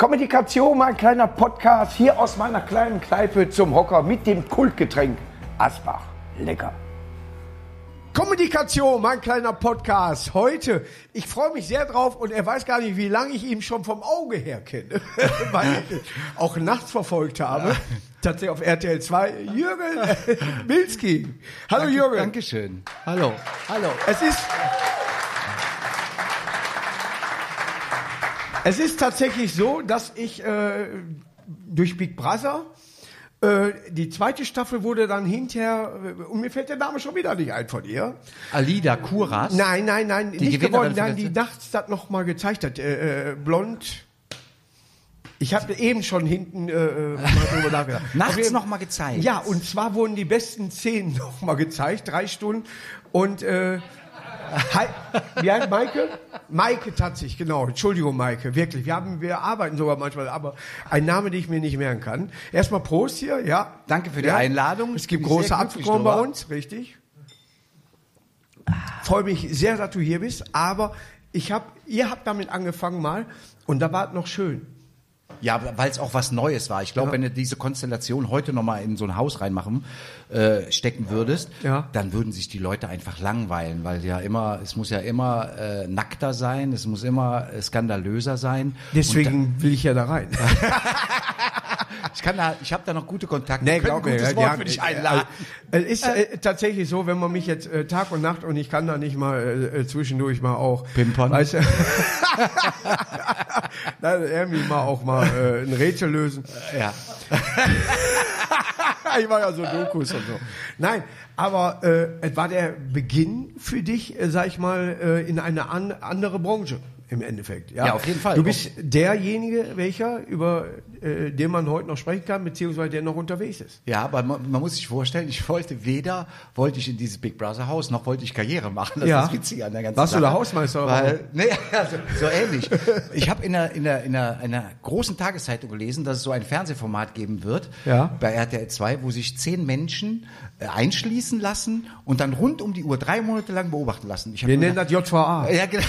Kommunikation, mein kleiner Podcast hier aus meiner kleinen Kneipe zum Hocker mit dem Kultgetränk Asbach. Lecker. Kommunikation, mein kleiner Podcast. Heute, ich freue mich sehr drauf und er weiß gar nicht, wie lange ich ihn schon vom Auge her kenne, weil ich auch nachts verfolgt habe. Tatsächlich auf RTL 2. Jürgen Milski. Hallo Danke, Jürgen. Dankeschön. Hallo. Hallo. Es ist. Es ist tatsächlich so, dass ich äh, durch Big Brother äh, die zweite Staffel wurde dann hinterher äh, und mir fällt der Name schon wieder nicht ein von ihr. Alida Kuras. Nein, nein, nein, Die nicht geworden, nein, die nachts das noch mal gezeigt hat. Äh, äh, blond. Ich habe eben schon hinten äh, äh, mal drüber nachgedacht. Auf Nachts jeden- noch mal gezeigt. Ja, und zwar wurden die besten Szenen noch mal gezeigt, drei Stunden. Und äh, Hi, wie heißt Maike? Maike tatsächlich, genau. Entschuldigung, Maike, wirklich. Wir haben, wir arbeiten sogar manchmal, aber ein Name, den ich mir nicht merken kann. Erstmal Prost hier, ja. Danke für die ja. Einladung. Es gibt große Apfelkorn bei uns, richtig. Freue mich sehr, dass du hier bist, aber ich hab, ihr habt damit angefangen mal und da war es noch schön. Ja, weil es auch was Neues war. Ich glaube, Ja. wenn du diese Konstellation heute noch mal in so ein Haus reinmachen, äh, stecken würdest, Ja. dann würden sich die Leute einfach langweilen, weil ja immer, es muss ja immer äh, nackter sein, es muss immer äh, skandalöser sein. Deswegen will ich ja da rein. Ich kann da, ich habe da noch gute Kontakte. Nee, glaub mir, gutes ja, Wort die für dich haben- einladen. Es ist äh, tatsächlich so, wenn man mich jetzt äh, Tag und Nacht und ich kann da nicht mal äh, äh, zwischendurch mal auch Pimpern. Weißt du, Nein, irgendwie mal auch mal äh, ein Rätsel lösen. ja. ich war ja so Dokus und so. Nein, aber äh, es war der Beginn für dich, äh, sag ich mal, äh, in eine an, andere Branche im Endeffekt. Ja? Ja, auf jeden Fall. Du bist derjenige, welcher über äh, den man heute noch sprechen kann, beziehungsweise der noch unterwegs ist. Ja, aber man, man muss sich vorstellen, ich wollte weder, wollte ich in dieses Big Brother Haus, noch wollte ich Karriere machen. Das Ja. ist das Witzige an der ganzen Warst du Sache. der Hausmeister Weil, nee, also, so ähnlich. Ich habe in einer, in, einer, in einer, einer großen Tageszeitung gelesen, dass es so ein Fernsehformat geben wird Ja. bei RTL 2, wo sich zehn Menschen äh, einschließen lassen und dann rund um die Uhr drei Monate lang beobachten lassen. Wir nennen das JVA. ja, genau.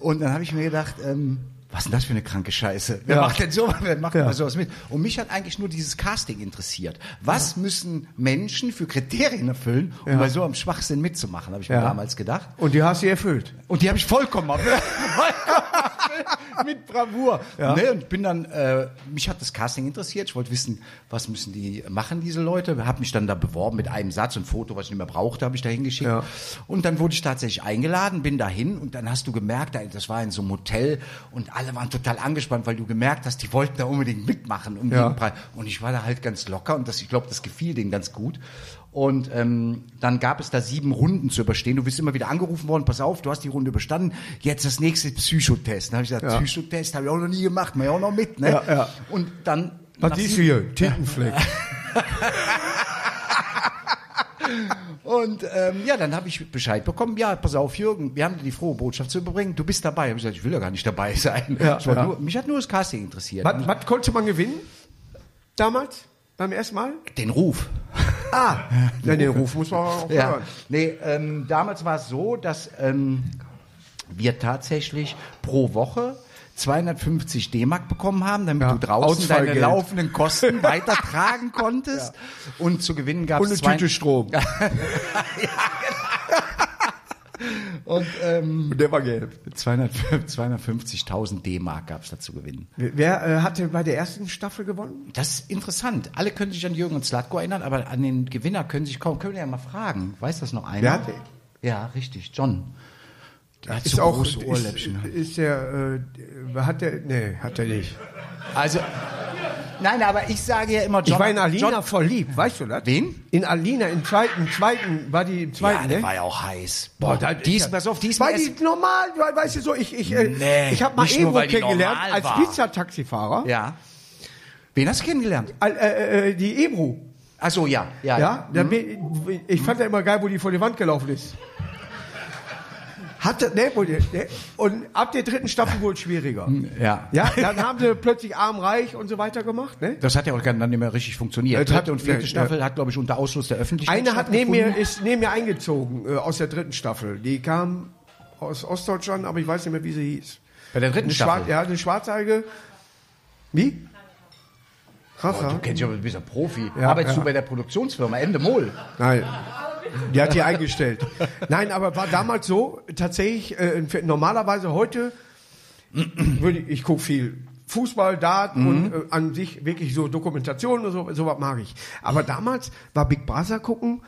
Und dann habe ich mir gedacht, ähm, was ist denn das für eine kranke Scheiße? Wer Ja. macht denn so, wer macht Ja. denn sowas mit? Und mich hat eigentlich nur dieses Casting interessiert. Was müssen Menschen für Kriterien erfüllen, um Ja. bei so einem Schwachsinn mitzumachen, habe ich mir Ja. damals gedacht. Und die hast du erfüllt. Und die habe ich vollkommen vollkommen mit Bravour. Ja. Ne, und bin dann, äh, mich hat das Casting interessiert. Ich wollte wissen, was müssen die machen, diese Leute. Habe mich dann da beworben mit einem Satz und Foto, was ich nicht mehr brauchte, habe ich da hingeschickt. Ja. Und dann wurde ich tatsächlich eingeladen, bin dahin und dann hast du gemerkt, da- das war in so einem Hotel und alle waren total angespannt, weil du gemerkt hast, die wollten da unbedingt mitmachen um Ja. Und ich war da halt ganz locker und das, ich glaube, das gefiel denen ganz gut. Und ähm, dann gab es da sieben Runden zu überstehen. Du bist immer wieder angerufen worden, pass auf, du hast die Runde überstanden, jetzt das nächste Psychotest. Dann habe ich gesagt, Ja. Psychotest habe ich auch noch nie gemacht, mach ich auch noch mit. Ne? Ja, ja. Und dann... Was sieben- hier? Tintenfleck. Und ähm, ja, dann habe ich Bescheid bekommen, ja, pass auf, Jürgen, wir haben dir die frohe Botschaft zu überbringen, du bist dabei. Hab ich gesagt, ich will ja gar nicht dabei sein. Ja, ja. nur, mich hat nur das Casting interessiert. was, was konnte man gewinnen? Damals? Beim ersten Mal? Den Ruf. Ah, ja, den Ruf muss man auch Ja. hören. Nee, ähm, damals war es so, dass ähm, wir tatsächlich pro Woche 250 D-Mark bekommen haben, damit Ja, du draußen deine laufenden Kosten weitertragen konntest. Und zu gewinnen gab Und es eine Tüte Strom. Und ähm, Und der war gelb. 200 250.000 D-Mark gab es da zu gewinnen. Wer äh, hatte bei der ersten Staffel gewonnen? Das ist interessant. Alle können sich an Jürgen und Slatko erinnern, aber an den Gewinner können sich kaum, können wir ja mal fragen. Weiß das noch einer? Wer hatte- Ja, richtig, John. Der hat Ist so auch große ist, Ohrläppchen. ist der äh, hat der nee, hat er nicht. Also, nein, aber ich sage ja immer John. Ich war in Alina John, verliebt, weißt du das? Wen? In Alina im zweiten, zweiten war die im ja, zweiten, der ne? war ja auch heiß. Boah, Boah, da- die ist, pass auf, die ist mir Weil die normal, weil, weißt du so, ich ich äh, Nee, ich habe mal Ebro kennengelernt als. Pizzataxifahrer. Ja. Wen hast du kennengelernt? Al- Äh, äh, die Ebro. Ach so, ja. Ja, Ja, da bin, ich fand ja immer geil, wo die vor die Wand gelaufen ist. Hatte, ne, die, ne, und ab der dritten Staffel wurde es schwieriger. ja. Ja, dann haben sie plötzlich armreich und so weiter gemacht, ne? Das hat ja auch dann nicht mehr richtig funktioniert. Das hat- Dritte und vierte ja, Staffel hat, glaube ich, unter Ausschluss der Öffentlichkeit Eine hat neben mir, ist neben mir eingezogen, äh, aus der dritten Staffel. Die kam aus Ostdeutschland, aber ich weiß nicht mehr, wie sie hieß. Bei der dritten eine Staffel? Schwar ja, eine schwarzeige. Wie? Krass, Oh, ja? du kennst ja, du bist ja Profi. Ja, Arbeitest ja. du bei der Produktionsfirma Ende Mol? Nein. Die hat die eingestellt. Nein, aber war damals so, tatsächlich, äh, normalerweise heute, würde ich, ich gucke viel Fußball, Dart Mhm. und äh, an sich wirklich so Dokumentationen und so, sowas mag ich. Aber damals war Big Brother gucken,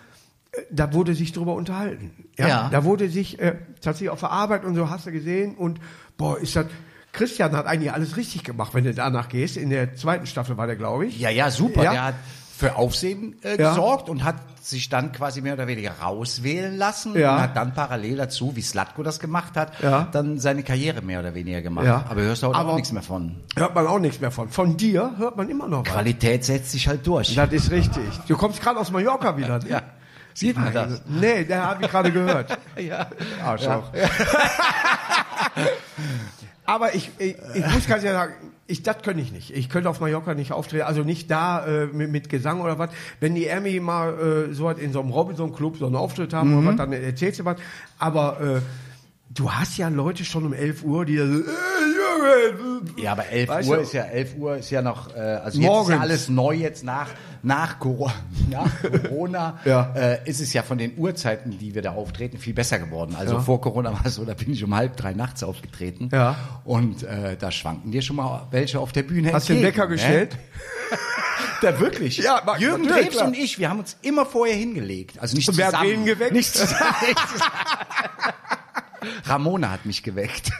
äh, da wurde sich drüber unterhalten. Ja. Ja. Da wurde sich äh, tatsächlich auf der Arbeit und so hast du gesehen und boah, ist das. Christian hat eigentlich alles richtig gemacht, wenn du danach gehst. In der zweiten Staffel war der, glaube ich. Ja, ja, super. Ja. Der hat für Aufsehen äh, Ja. gesorgt und hat sich dann quasi mehr oder weniger rauswählen lassen Ja. und hat dann parallel dazu, wie Slatko das gemacht hat, Ja. dann seine Karriere mehr oder weniger gemacht. Ja. Aber hörst du Aber- auch nichts mehr von. Hört man auch nichts mehr von. Von dir hört man immer noch was. Qualität setzt sich halt durch. Das ist richtig. Du kommst gerade aus Mallorca wieder. ne? Ja. Sieht man das? Nee, der habe ich gerade gehört. Ja. Arschloch. Aber ich, ich, ich muss ganz ehrlich sagen, ich, das könnte ich nicht. Ich könnte auf Mallorca nicht auftreten, also nicht da äh, mit, mit Gesang oder was. Wenn die Ermi mal äh, so hat in so einem Robinson-Club so einen Auftritt haben oder was, dann erzählst du was. Aber äh, du hast ja Leute schon um 11 Uhr, die da so, äh, Ja, aber 11 Weißt Uhr du- ist ja 11 Uhr ist ja noch, äh, also jetzt ist Morgens. ja alles neu jetzt nach nach Corona, nach Corona Ja. äh, ist es ja von den Uhrzeiten, die wir da auftreten, viel besser geworden. Also Ja. vor Corona war es so, da bin ich um halb drei nachts aufgetreten. Ja. Und äh, da schwanken dir schon mal welche auf der Bühne. Hast du den Wecker ne? gestellt? Da wirklich. Ja, ma- Jürgen klar. und ich, wir haben uns immer vorher hingelegt. Also nicht Und wer hat zusammen. wen geweckt? Nicht zusammen. Ramona hat mich geweckt.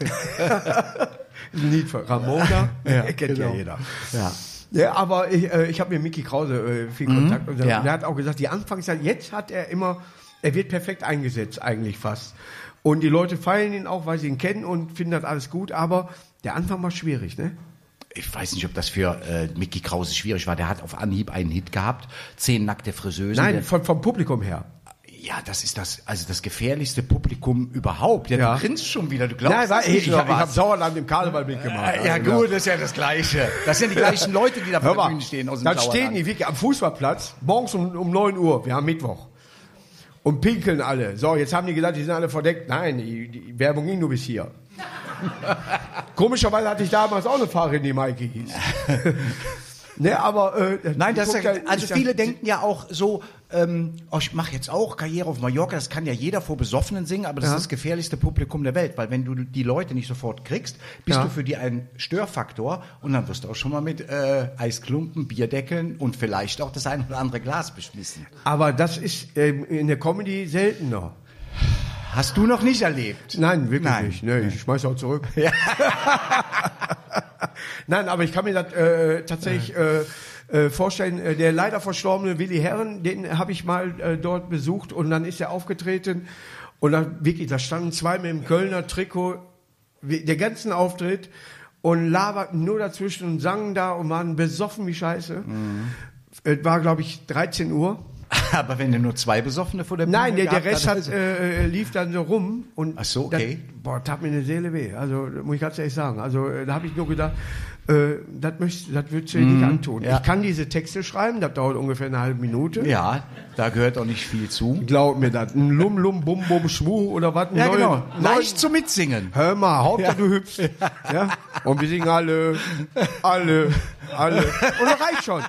Lied von Ramona. Ja, kennt genau. ja jeder. Ja. Ja, aber ich, äh, ich habe mit Mickey Krause äh, viel Kontakt und der, Mhm. Ja. der hat auch gesagt, die Anfangszeit, jetzt hat er immer, er wird perfekt eingesetzt eigentlich fast. Und die Leute feiern ihn auch, weil sie ihn kennen und finden das alles gut, aber der Anfang war schwierig, ne? Ich weiß nicht, ob das für äh, Mickey Krause schwierig war. Der hat auf Anhieb einen Hit gehabt. Zehn nackte Friseusen. Nein, von, vom Publikum her. Ja, das ist das, also das gefährlichste Publikum überhaupt. Ja, Ja. du grinst schon wieder. Du glaubst Nein, war, ich, nicht, ich, oder hab- habe Sauerland im Karneval mitgemacht. Ja, Also, gut, das ist ja das Gleiche. Das sind die gleichen Leute, die da vor der Bühne stehen aus dem dann stehen Sauerland. die wirklich am Fußballplatz, morgens um, um 9 Uhr, wir haben Mittwoch. Und pinkeln alle. So, jetzt haben die gesagt, die sind alle verdeckt. Nein, die, die Werbung ging nur bis hier. Komischerweise hatte ich damals auch eine Fahrerin, die Maike hieß. ne, aber äh, Nein, das ist ja, also viele denken ja auch so, ähm, oh, ich mache jetzt auch Karriere auf Mallorca, das kann ja jeder vor Besoffenen singen, aber das Ja. ist das gefährlichste Publikum der Welt, weil wenn du die Leute nicht sofort kriegst, bist Ja. du für die ein Störfaktor und dann wirst du auch schon mal mit äh, Eisklumpen, Bierdeckeln und vielleicht auch das ein oder andere Glas beschmissen. Aber das ist ähm, in der Comedy seltener. Hast du noch nicht erlebt? Nein, wirklich Nein. nicht. Ne, ich schmeiß auch zurück. Nein, aber ich kann mir das äh, tatsächlich äh, äh, vorstellen. Äh, der leider verstorbene Willi Herren, den habe ich mal äh, dort besucht und dann ist er aufgetreten und dann wirklich, da standen zwei mit dem Kölner Trikot, der ganzen Auftritt und laberten nur dazwischen und sangen da und waren besoffen wie Scheiße. Es war, glaube ich, 13 Uhr. Aber wenn du nur zwei Besoffene vor der Bühne Nein, der, der Rest hat, äh, äh, lief dann so rum und Ach so, okay. das, boah, tat mir eine Seele weh. Also muss ich ganz ehrlich sagen. Also äh, da habe ich nur gedacht, äh, das du dir nicht antun. Mhm, ja. Ich kann diese Texte schreiben, das dauert ungefähr eine halbe Minute. Ja, da gehört auch nicht viel zu. Glaub mir das. Ein Lum Lum Bum Bum Schmu oder was? Ja, neuen- genau. neuen- Leicht zum Mitsingen. Hör mal, Hauptsache du hüpfst. Ja? Und wir singen alle, alle, alle. Und das reicht schon.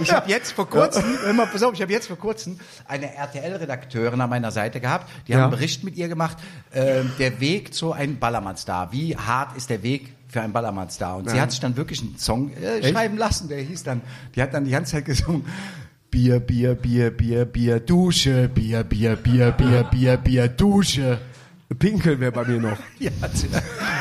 Ich habe jetzt vor kurzem, hör mal, pass auf, ich habe jetzt vor kurzem eine RTL-Redakteurin an meiner Seite gehabt. Die haben Ja. einen Bericht mit ihr gemacht, äh, der Weg zu einem Ballermann-Star. Wie hart ist der Weg für einen Ballermann-Star? Und sie Ja. hat sich dann wirklich einen Song äh, schreiben lassen, der hieß dann, die hat dann die ganze Zeit gesungen, Bier, Bier, Bier, Bier, Bier, Dusche, Bier, Bier, Bier, Bier, Bier, Bier, Dusche. Pinkeln wäre bei mir noch. Ja, hat sie,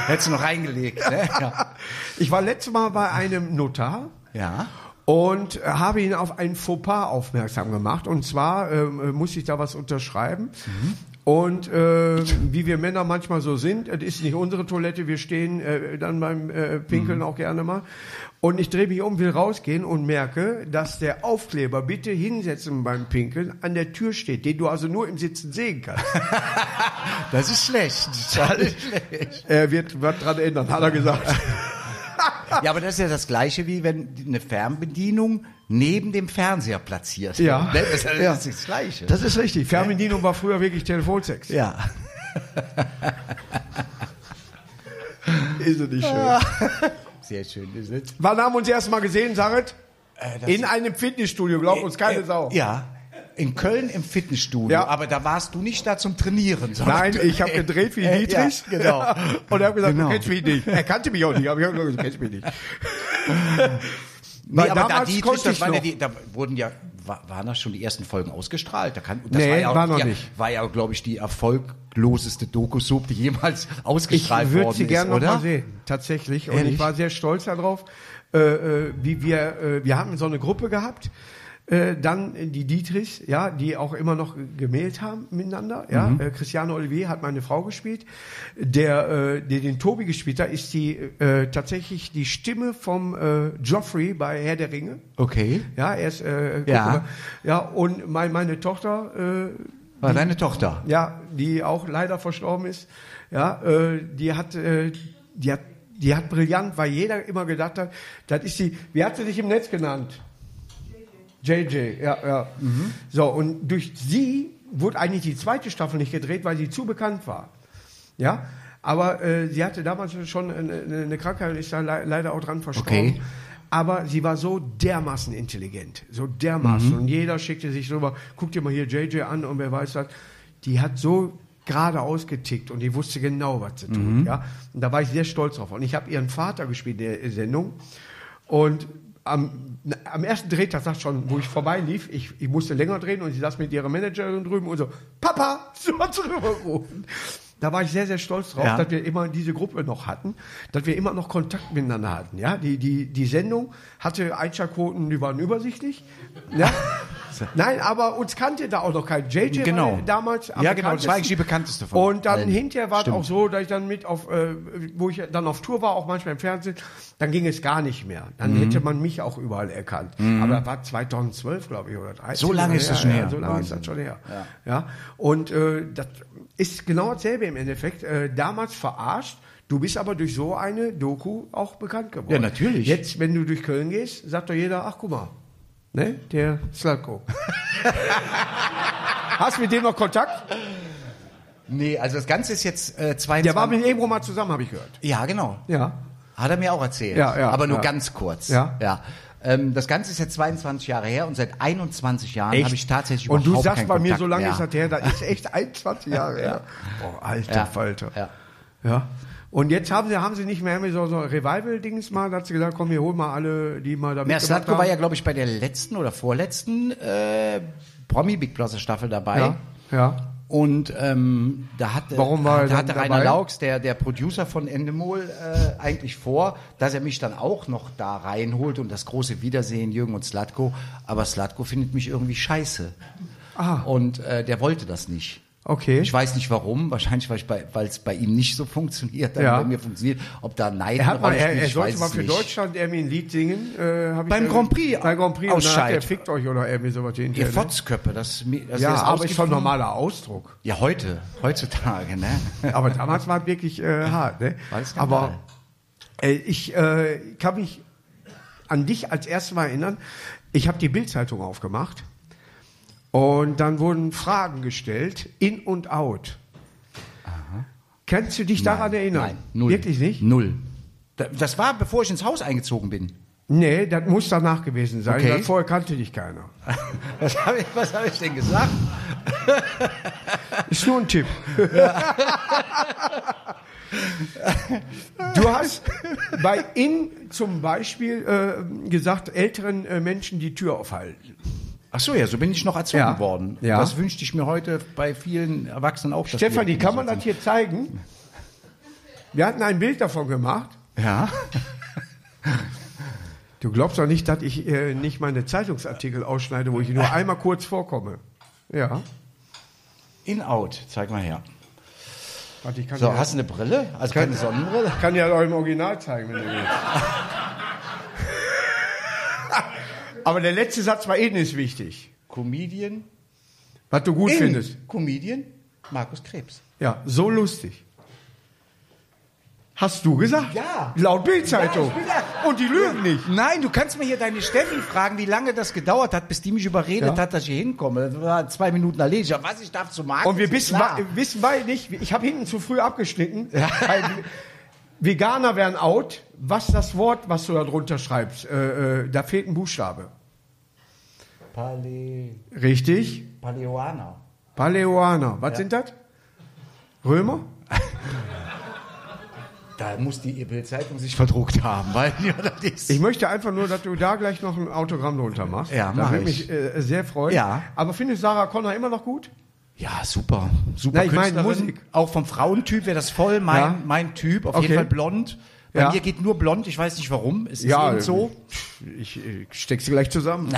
hätte sie noch reingelegt. Ne? Ja. Ich war letztes Mal bei einem Notar. ja. und äh, habe ihn auf ein Fauxpas aufmerksam gemacht. Und zwar ähm, äh, musste ich da was unterschreiben. Und äh, wie wir Männer manchmal so sind, es ist nicht unsere Toilette, wir stehen äh, dann beim äh, Pinkeln auch gerne mal. Und ich drehe mich um, will rausgehen und merke, dass der Aufkleber bitte hinsetzen beim Pinkeln an der Tür steht, den du also nur im Sitzen sehen kannst. Das ist schlecht. Das ist schlecht. er wird was dran ändern, hat er gesagt. Ja, aber das ist ja das Gleiche, wie wenn eine Fernbedienung neben dem Fernseher platziert. Ja. Das ist Ja. das, das Gleiche. Das ist richtig. Fernbedienung war früher wirklich Telefonsex. ja. Ist es nicht schön. Sehr schön, ist es? Wann haben wir uns erst mal gesehen, Saret? das In einem Fitnessstudio, glaubt uns keine Äh, Sau. Ja. In Köln im Fitnessstudio, Ja. aber da warst du nicht da zum Trainieren. Nein, ich habe gedreht wie Äh, Dietrich. Ja, genau. Und er hat gesagt, Genau. du kennst mich nicht. Er kannte mich auch nicht, aber ich habe gesagt, du kennst mich nicht. Nee, aber da Dietrich, konnte das ich waren ja die, da wurden ja, wa- waren da schon die ersten Folgen ausgestrahlt? Da kann, das Nee, war, ja, war noch ja, nicht. War ja, glaube ich, die erfolgloseste Doku-Soap, die jemals Ich ausgestrahlt würde worden sie ist, gerne noch oder? mal sehen, tatsächlich. Und Ehrlich? ich war sehr stolz darauf, äh, äh, wie wir, äh, wir haben so eine Gruppe gehabt, äh, dann die Dietrichs, ja, die auch immer noch gemäht haben miteinander. Ja, Mhm. äh, Christiane Olivier hat meine Frau gespielt. Der, äh, der den Tobi gespielt hat, ist die äh, tatsächlich die Stimme vom äh, Joffrey bei Herr der Ringe. Okay. Ja, er ist äh, Ja. mal. ja und mein, meine Tochter äh, War deine Tochter? ja, die auch leider verstorben ist, ja, äh, die hat, äh, die hat, die hat brillant, weil jeder immer gedacht hat, das ist die, wie hat sie sich im Netz genannt? JJ, ja, ja. So, und durch sie wurde eigentlich die zweite Staffel nicht gedreht, weil sie zu bekannt war. Ja, aber äh, sie hatte damals schon eine, eine Krankheit und ist da le leider auch dran verstorben. Okay. Aber sie war so dermaßen intelligent, so dermaßen. Und jeder schickte sich so rüber, guck dir mal hier JJ an und wer weiß was. Die hat so geradeaus getickt und die wusste genau, was sie tut. Ja? Und da war ich sehr stolz drauf. Und ich habe ihren Vater gespielt in der Sendung. Und am, am ersten Drehtag sagt schon, wo ich vorbeilief, ich, ich musste länger drehen und sie saß mit ihrer Managerin drüben und so, Papa, hat sie rübergerufen. Da war ich sehr, sehr stolz drauf, Ja. dass wir immer diese Gruppe noch hatten, dass wir immer noch Kontakt miteinander hatten. Ja, die, die, die Sendung hatte Einschaltquoten, die waren übersichtlich. Ja? Nein, aber uns kannte da auch noch kein JJ Genau. damals. am Ja, genau, das war eigentlich die bekannteste von Und dann allen. hinterher war es auch so, dass ich dann mit auf, äh, wo ich dann auf Tour war, auch manchmal im Fernsehen, dann ging es gar nicht mehr. Dann Mhm. hätte man mich auch überall erkannt. Aber das war 2012, glaube ich, oder 13. So lange ist das schon ja, her. Ja, so lange ist das schon her. Ja. Und äh, das ist genau dasselbe im Endeffekt. Äh, damals verarscht. Du bist aber durch so eine Doku auch bekannt geworden. Ja, natürlich. Jetzt, wenn du durch Köln gehst, sagt doch jeder, ach guck mal, ne, der Slatko. Hast du mit dem noch Kontakt? Nee, also das Ganze ist jetzt äh, 22... Der war mit Ebro mal zusammen, habe ich gehört. ja, genau. Ja. Hat er mir auch erzählt. Ja, ja, aber nur ja. ganz kurz. Ja. ja. Ähm, das Ganze ist jetzt 22 Jahre her und seit 21 Jahren habe ich tatsächlich Und du sagst bei mir, so lange mehr. ist das her, das ist echt 21 Jahre her. Boah, alter Ja. Falter. Ja. Ja. Und jetzt haben sie, haben sie nicht mehr so, so Revival-Dings mal, da hat sie gesagt, komm, wir holen mal alle, die mal da Ja, Slatko war ja, glaube ich, bei der letzten oder vorletzten äh, Promi Big Brother Staffel dabei. ja, ja. Und ähm, da hatte, Warum war da hatte Rainer dabei? Laux, der, der Producer von Endemol, äh, eigentlich vor, dass er mich dann auch noch da reinholt und das große Wiedersehen, Jürgen und Slatko. Aber Slatko findet mich irgendwie scheiße. Ah. Und äh, der wollte das nicht. Okay. Ich weiß nicht warum, wahrscheinlich weil es bei, ihm nicht so funktioniert, dann Ja. bei mir funktioniert. Ob da Neid Er, hat mal, er, er ich sollte weiß mal für nicht. Deutschland irgendwie ein Lied singen. Äh, Beim Grand Prix Beim Grand Prix. Und dann er fickt euch oder irgendwie sowas Ihr hinterher. ne? Fotzköppe, das, das Ja, ist aber ist schon ausgeflogen. normaler Ausdruck. Ja, heute, heutzutage, ne? Aber damals war es wirklich äh, hart. Ne? Aber äh, ich äh, kann mich an dich als erstes Mal erinnern. Ich habe die Bildzeitung aufgemacht und dann wurden Fragen gestellt, in und out. Kannst du dich daran erinnern? Nein, null. Wirklich nicht? Null. Da- Das war, bevor ich ins Haus eingezogen bin. Nee, das muss danach gewesen sein. Okay. Vorher kannte dich keiner. Was habe ich, was hab ich denn gesagt? Ist nur ein Tipp. du hast bei In zum Beispiel äh, gesagt, älteren äh, Menschen die Tür aufhalten. Ach so, ja, so bin ich noch erzogen Ja. worden. Ja. Das wünschte ich mir heute bei vielen Erwachsenen auch. Stefanie, kann man das hier zeigen? Wir hatten ein Bild davon gemacht. Ja. Du glaubst doch nicht, dass ich äh, nicht meine Zeitungsartikel ausschneide, wo ich nur einmal kurz vorkomme. Ja. In-out, zeig mal her. Warte, ich kann, So, ja, hast du eine Brille? Also keine Sonnenbrille? kann ja auch im Original zeigen, wenn du willst. Aber der letzte Satz bei Ihnen ist wichtig. Comedian. Was du gut In. findest. Comedian Markus Krebs. Ja, so lustig. Hast du gesagt? Ja. Laut Bildzeitung. Ja. Und die lügen nicht. Nein, du kannst mir hier deine Steffi fragen, wie lange das gedauert hat, bis die mich überredet Ja. hat, dass ich hier hinkomme. Das war zwei Minuten erledigt. Was ich darf zu Markus Und wir wissen, wissen beide nicht, ich habe hinten zu früh abgeschnitten. Weil Veganer wären out. Was das Wort, was du da drunter schreibst? Äh, äh, da fehlt ein Buchstabe. Pale, Richtig? Paleoaner. Paleoaner. Was sind das? Römer? Da muss die Bildzeitung sich verdruckt haben, weil ja, das ist. Ich möchte einfach nur, dass du da gleich noch ein Autogramm drunter machst. Ja, das mach würde ich. mich äh, sehr freuen. Ja. Aber findest Sarah Connor immer noch gut? Ja, super. Super Na, ich meine Künstlerin. Musik. Auch vom Frauentyp wäre das voll mein, Ja. mein Typ. Auf Okay. jeden Fall blond. Bei Ja. mir geht nur blond. Ich weiß nicht warum. Es ist eben so. Ich, ich steck sie gleich zusammen.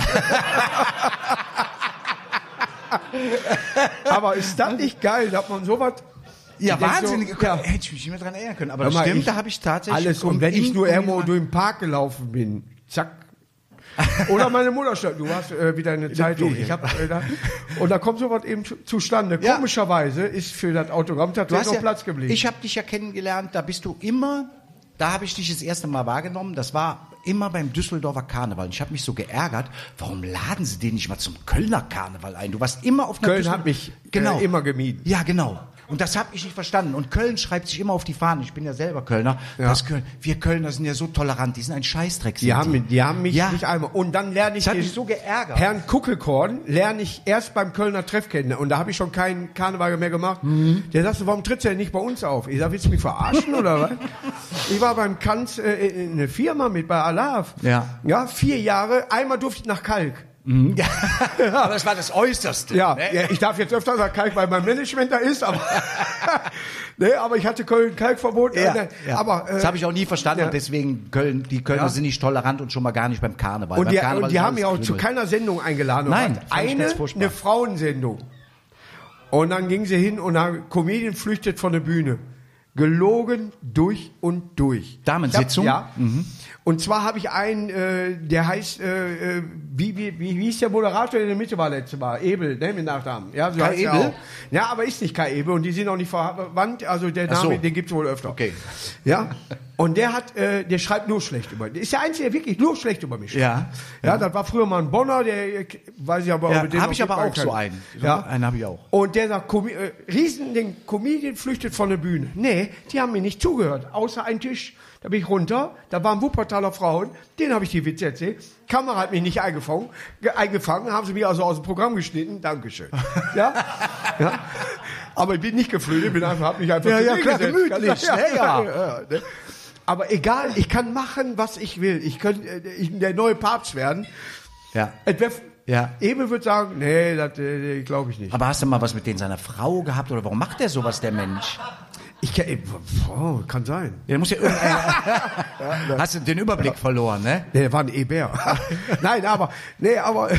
Aber ist das nicht geil, dass man sowas. Ja, denk so, wahnsinnig. ja. Hätte ich mich nicht mehr dran erinnern können. Aber das stimmt, ich- da habe ich tatsächlich. Alles. Und wenn ich nur irgendwo durch den Park gelaufen bin, zack. Oder meine Mutter stand, du hast äh, wieder eine Zeitung. Ich hab, äh, da, und da kommt sowas eben zu- zustande. Ja. Komischerweise ist für das Autogramm tatsächlich noch ja, Platz geblieben. Ich habe dich ja kennengelernt, da bist du immer, da habe ich dich das erste Mal wahrgenommen, das war immer beim Düsseldorfer Karneval. Und ich habe mich so geärgert, warum laden sie den nicht mal zum Kölner Karneval ein? Du warst immer auf Köln hat mich, genau. äh, immer gemieden. Ja, genau. Und das habe ich nicht verstanden. Und Köln schreibt sich immer auf die Fahnen. Ich bin ja selber Kölner. Ja. Das Köln, wir Kölner sind ja so tolerant. Die sind ein Scheißdreck. Die sind haben, mich- die haben mich Ja. nicht einmal. Und dann lerne ich Das hat mich so geärgert. Herrn Kuckelkorn lerne ich erst beim Kölner Treff kennen. Und da habe ich schon keinen Karneval mehr gemacht. Mhm. Der sagte, warum trittst du denn nicht bei uns auf? Ich sag, willst du mich verarschen oder was? Ich war beim Kanz äh, in eine Firma mit bei Alav. Ja. Ja, vier Jahre. Einmal durfte ich nach Kalk. Aber das war das Äußerste. Ja, ne? ja, ich darf jetzt öfter nach Kalk, weil mein Management da ist, aber, nee, aber ich hatte Köln-Kalk-Verbot. Ja, äh, ja. Aber, äh, das habe ich auch nie verstanden ja. und deswegen Köln, die Kölner Ja. sind nicht tolerant und schon mal gar nicht beim Karneval. Und beim die, Karneval und die haben mich auch zu keiner Sendung eingeladen. Nein, eine, eine Frauensendung. Und dann ging sie hin und ein Comedian flüchtet von der Bühne. Gelogen durch und durch. Damensitzung? Ja. Und zwar habe ich einen, äh, der heißt, äh, äh, wie, wie, wie, wie hieß der Moderator, der in der Mitte war letztes Mal? Ebel, ne, mit Nachnamen. Ja, so heißt er Ebel? auch. Ja, aber ist nicht Kai Ebel und die sind auch nicht verwandt, also der Name, so. den gibt's wohl öfter. Okay. Ja. Und der hat, äh, der schreibt nur schlecht über Der ist der Einzige, der wirklich nur schlecht über mich schreibt. Ja. Ja, das war früher mal ein Bonner, der, weiß ich aber, Ja, mit dem habe ich aber auch so kann. einen. Ja. Einen habe ich auch. Und der sagt, Comi äh, Riesen, den Comedian flüchtet von der Bühne. Nee, die haben mir nicht zugehört. Außer ein Tisch. Da bin ich runter, da waren Wuppertaler Frauen, denen habe ich die Witze erzählt. Kamera hat mich nicht eingefangen, ge- eingefangen, haben sie mich also aus dem Programm geschnitten. Dankeschön. Ja? ja? Aber ich bin nicht geflüchtet, bin einfach, hab mich einfach Ja, ja, klar, gesetzt. gemütlich, ja, ja. ja. ja, ne? Aber egal, ich kann machen, was ich will. Ich könnte äh, der neue Papst werden. Ja. Es wär, Ja. Ebel würde sagen, nee, das äh, glaube ich nicht. Aber hast du mal was mit denen seiner Frau gehabt oder warum macht der sowas, der Mensch? Ich kann, äh, oh, kann sein. Ja, der muss ja irgendeiner. hast du den Überblick verloren, ne? Nee, der war ein E-Bär. Nein, aber, nee, aber,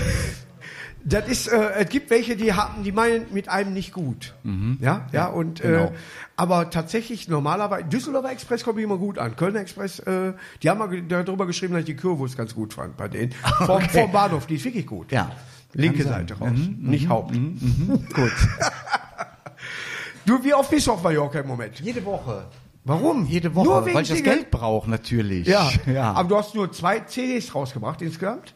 das ist, äh, es gibt welche, die haben, die meinen mit einem nicht gut. Ja, ja, und, äh, genau. aber tatsächlich normalerweise, Düsseldorfer Express kommt immer gut an. Kölner Express, äh, die haben mal darüber geschrieben, dass ich die Currywurst ganz gut fand bei denen. Vom, Okay. vom Bahnhof, die ist wirklich gut. Ja. Linke Kann sein. Seite raus, nicht Haupt. Gut. Du, wie oft bist du auf Mallorca im Moment? Jede Woche. Warum? Jede Woche, Nur wegen weil ich das? Geld brauche, natürlich. Ja. ja. Aber du hast nur zwei CDs rausgebracht insgesamt?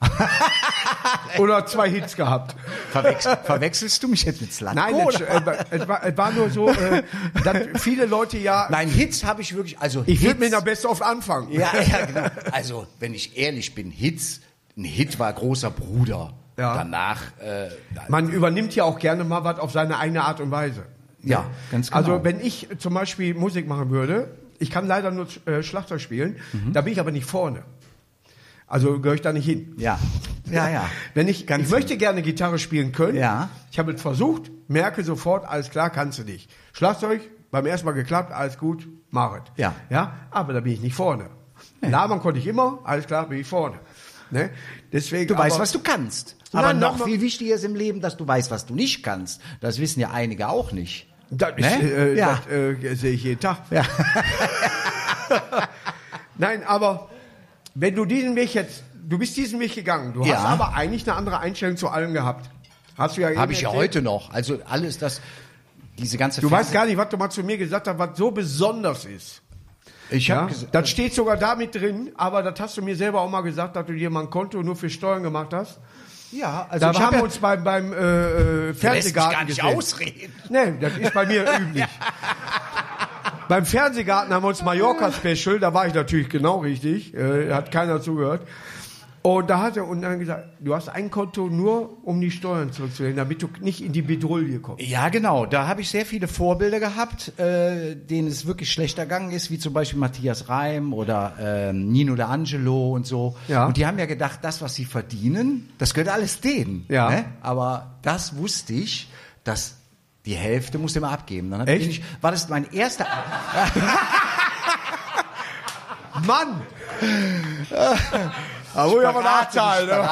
Oder zwei Hits gehabt? Verwechsel, verwechselst du mich jetzt mit Slatko? Nein, es, äh, war, war nur so, äh, dass viele Leute ja. Nein, Hits habe ich wirklich, also ich würde mit der Beste oft anfangen. Ja, ja, genau. Also, wenn ich ehrlich bin, Hits, ein Hit war großer Bruder. Ja. Danach, äh, Man übernimmt ja auch gerne mal was auf seine eigene Art und Weise. ja, ganz genau. Also wenn ich zum Beispiel Musik machen würde, ich kann leider nur äh, Schlagzeug spielen, Mhm. da bin ich aber nicht vorne. Also gehöre ich da nicht hin. ja, ja, ja. Wenn ich, ich möchte gerne Gitarre spielen können. Ja. Ich habe es versucht, merke sofort, alles klar, kannst du nicht. Schlagzeug, beim ersten Mal geklappt, alles gut, mach es. Ja. Ja, aber da bin ich nicht vorne. Labern konnte ich immer, alles klar, bin ich vorne. Ne? Deswegen, Du weißt, was du kannst. Nein, Aber noch noch mal- viel wichtiger ist im Leben, dass du weißt, was du nicht kannst. Das wissen ja einige auch nicht. Das, Ne? äh, Ja. das äh, sehe ich jeden Tag. Ja. Nein, aber wenn du diesen Weg jetzt, du bist diesen Weg gegangen, du Ja. hast aber eigentlich eine andere Einstellung zu allem gehabt. Hast du ja Habe ich ja heute noch. Also alles das, diese ganze Du weißt Fernseh- gar nicht, was du mal zu mir gesagt hast, was so besonders ist. Ich Ja? Das steht sogar da mit drin, aber das hast du mir selber auch mal gesagt, dass du dir mal ein Konto nur für Steuern gemacht hast. ja, also Da haben habe wir ja, uns beim, beim äh, äh, Fernsehgarten gar nicht gesehen. ausreden. Nee, das ist bei mir üblich. Beim Fernsehgarten haben wir uns Mallorca-Special, da war ich natürlich genau richtig, äh, hat keiner zugehört. Und da hat er und dann gesagt, du hast ein Konto nur, um die Steuern zurückzulegen, damit du nicht in die Bedrulle kommst. Ja, genau. Da habe ich sehr viele Vorbilder gehabt, äh, denen es wirklich schlechter gegangen ist, wie zum Beispiel Matthias Reim oder ähm, Nino D'Angelo und so. Ja. Und die haben ja gedacht, das, was sie verdienen, das gehört alles denen. Ja. Ne? Aber das wusste ich, dass die Hälfte musste immer abgeben. Dann Echt? Ich, war das mein erster... Mann! Aber wo ja mal Nachteil, ne?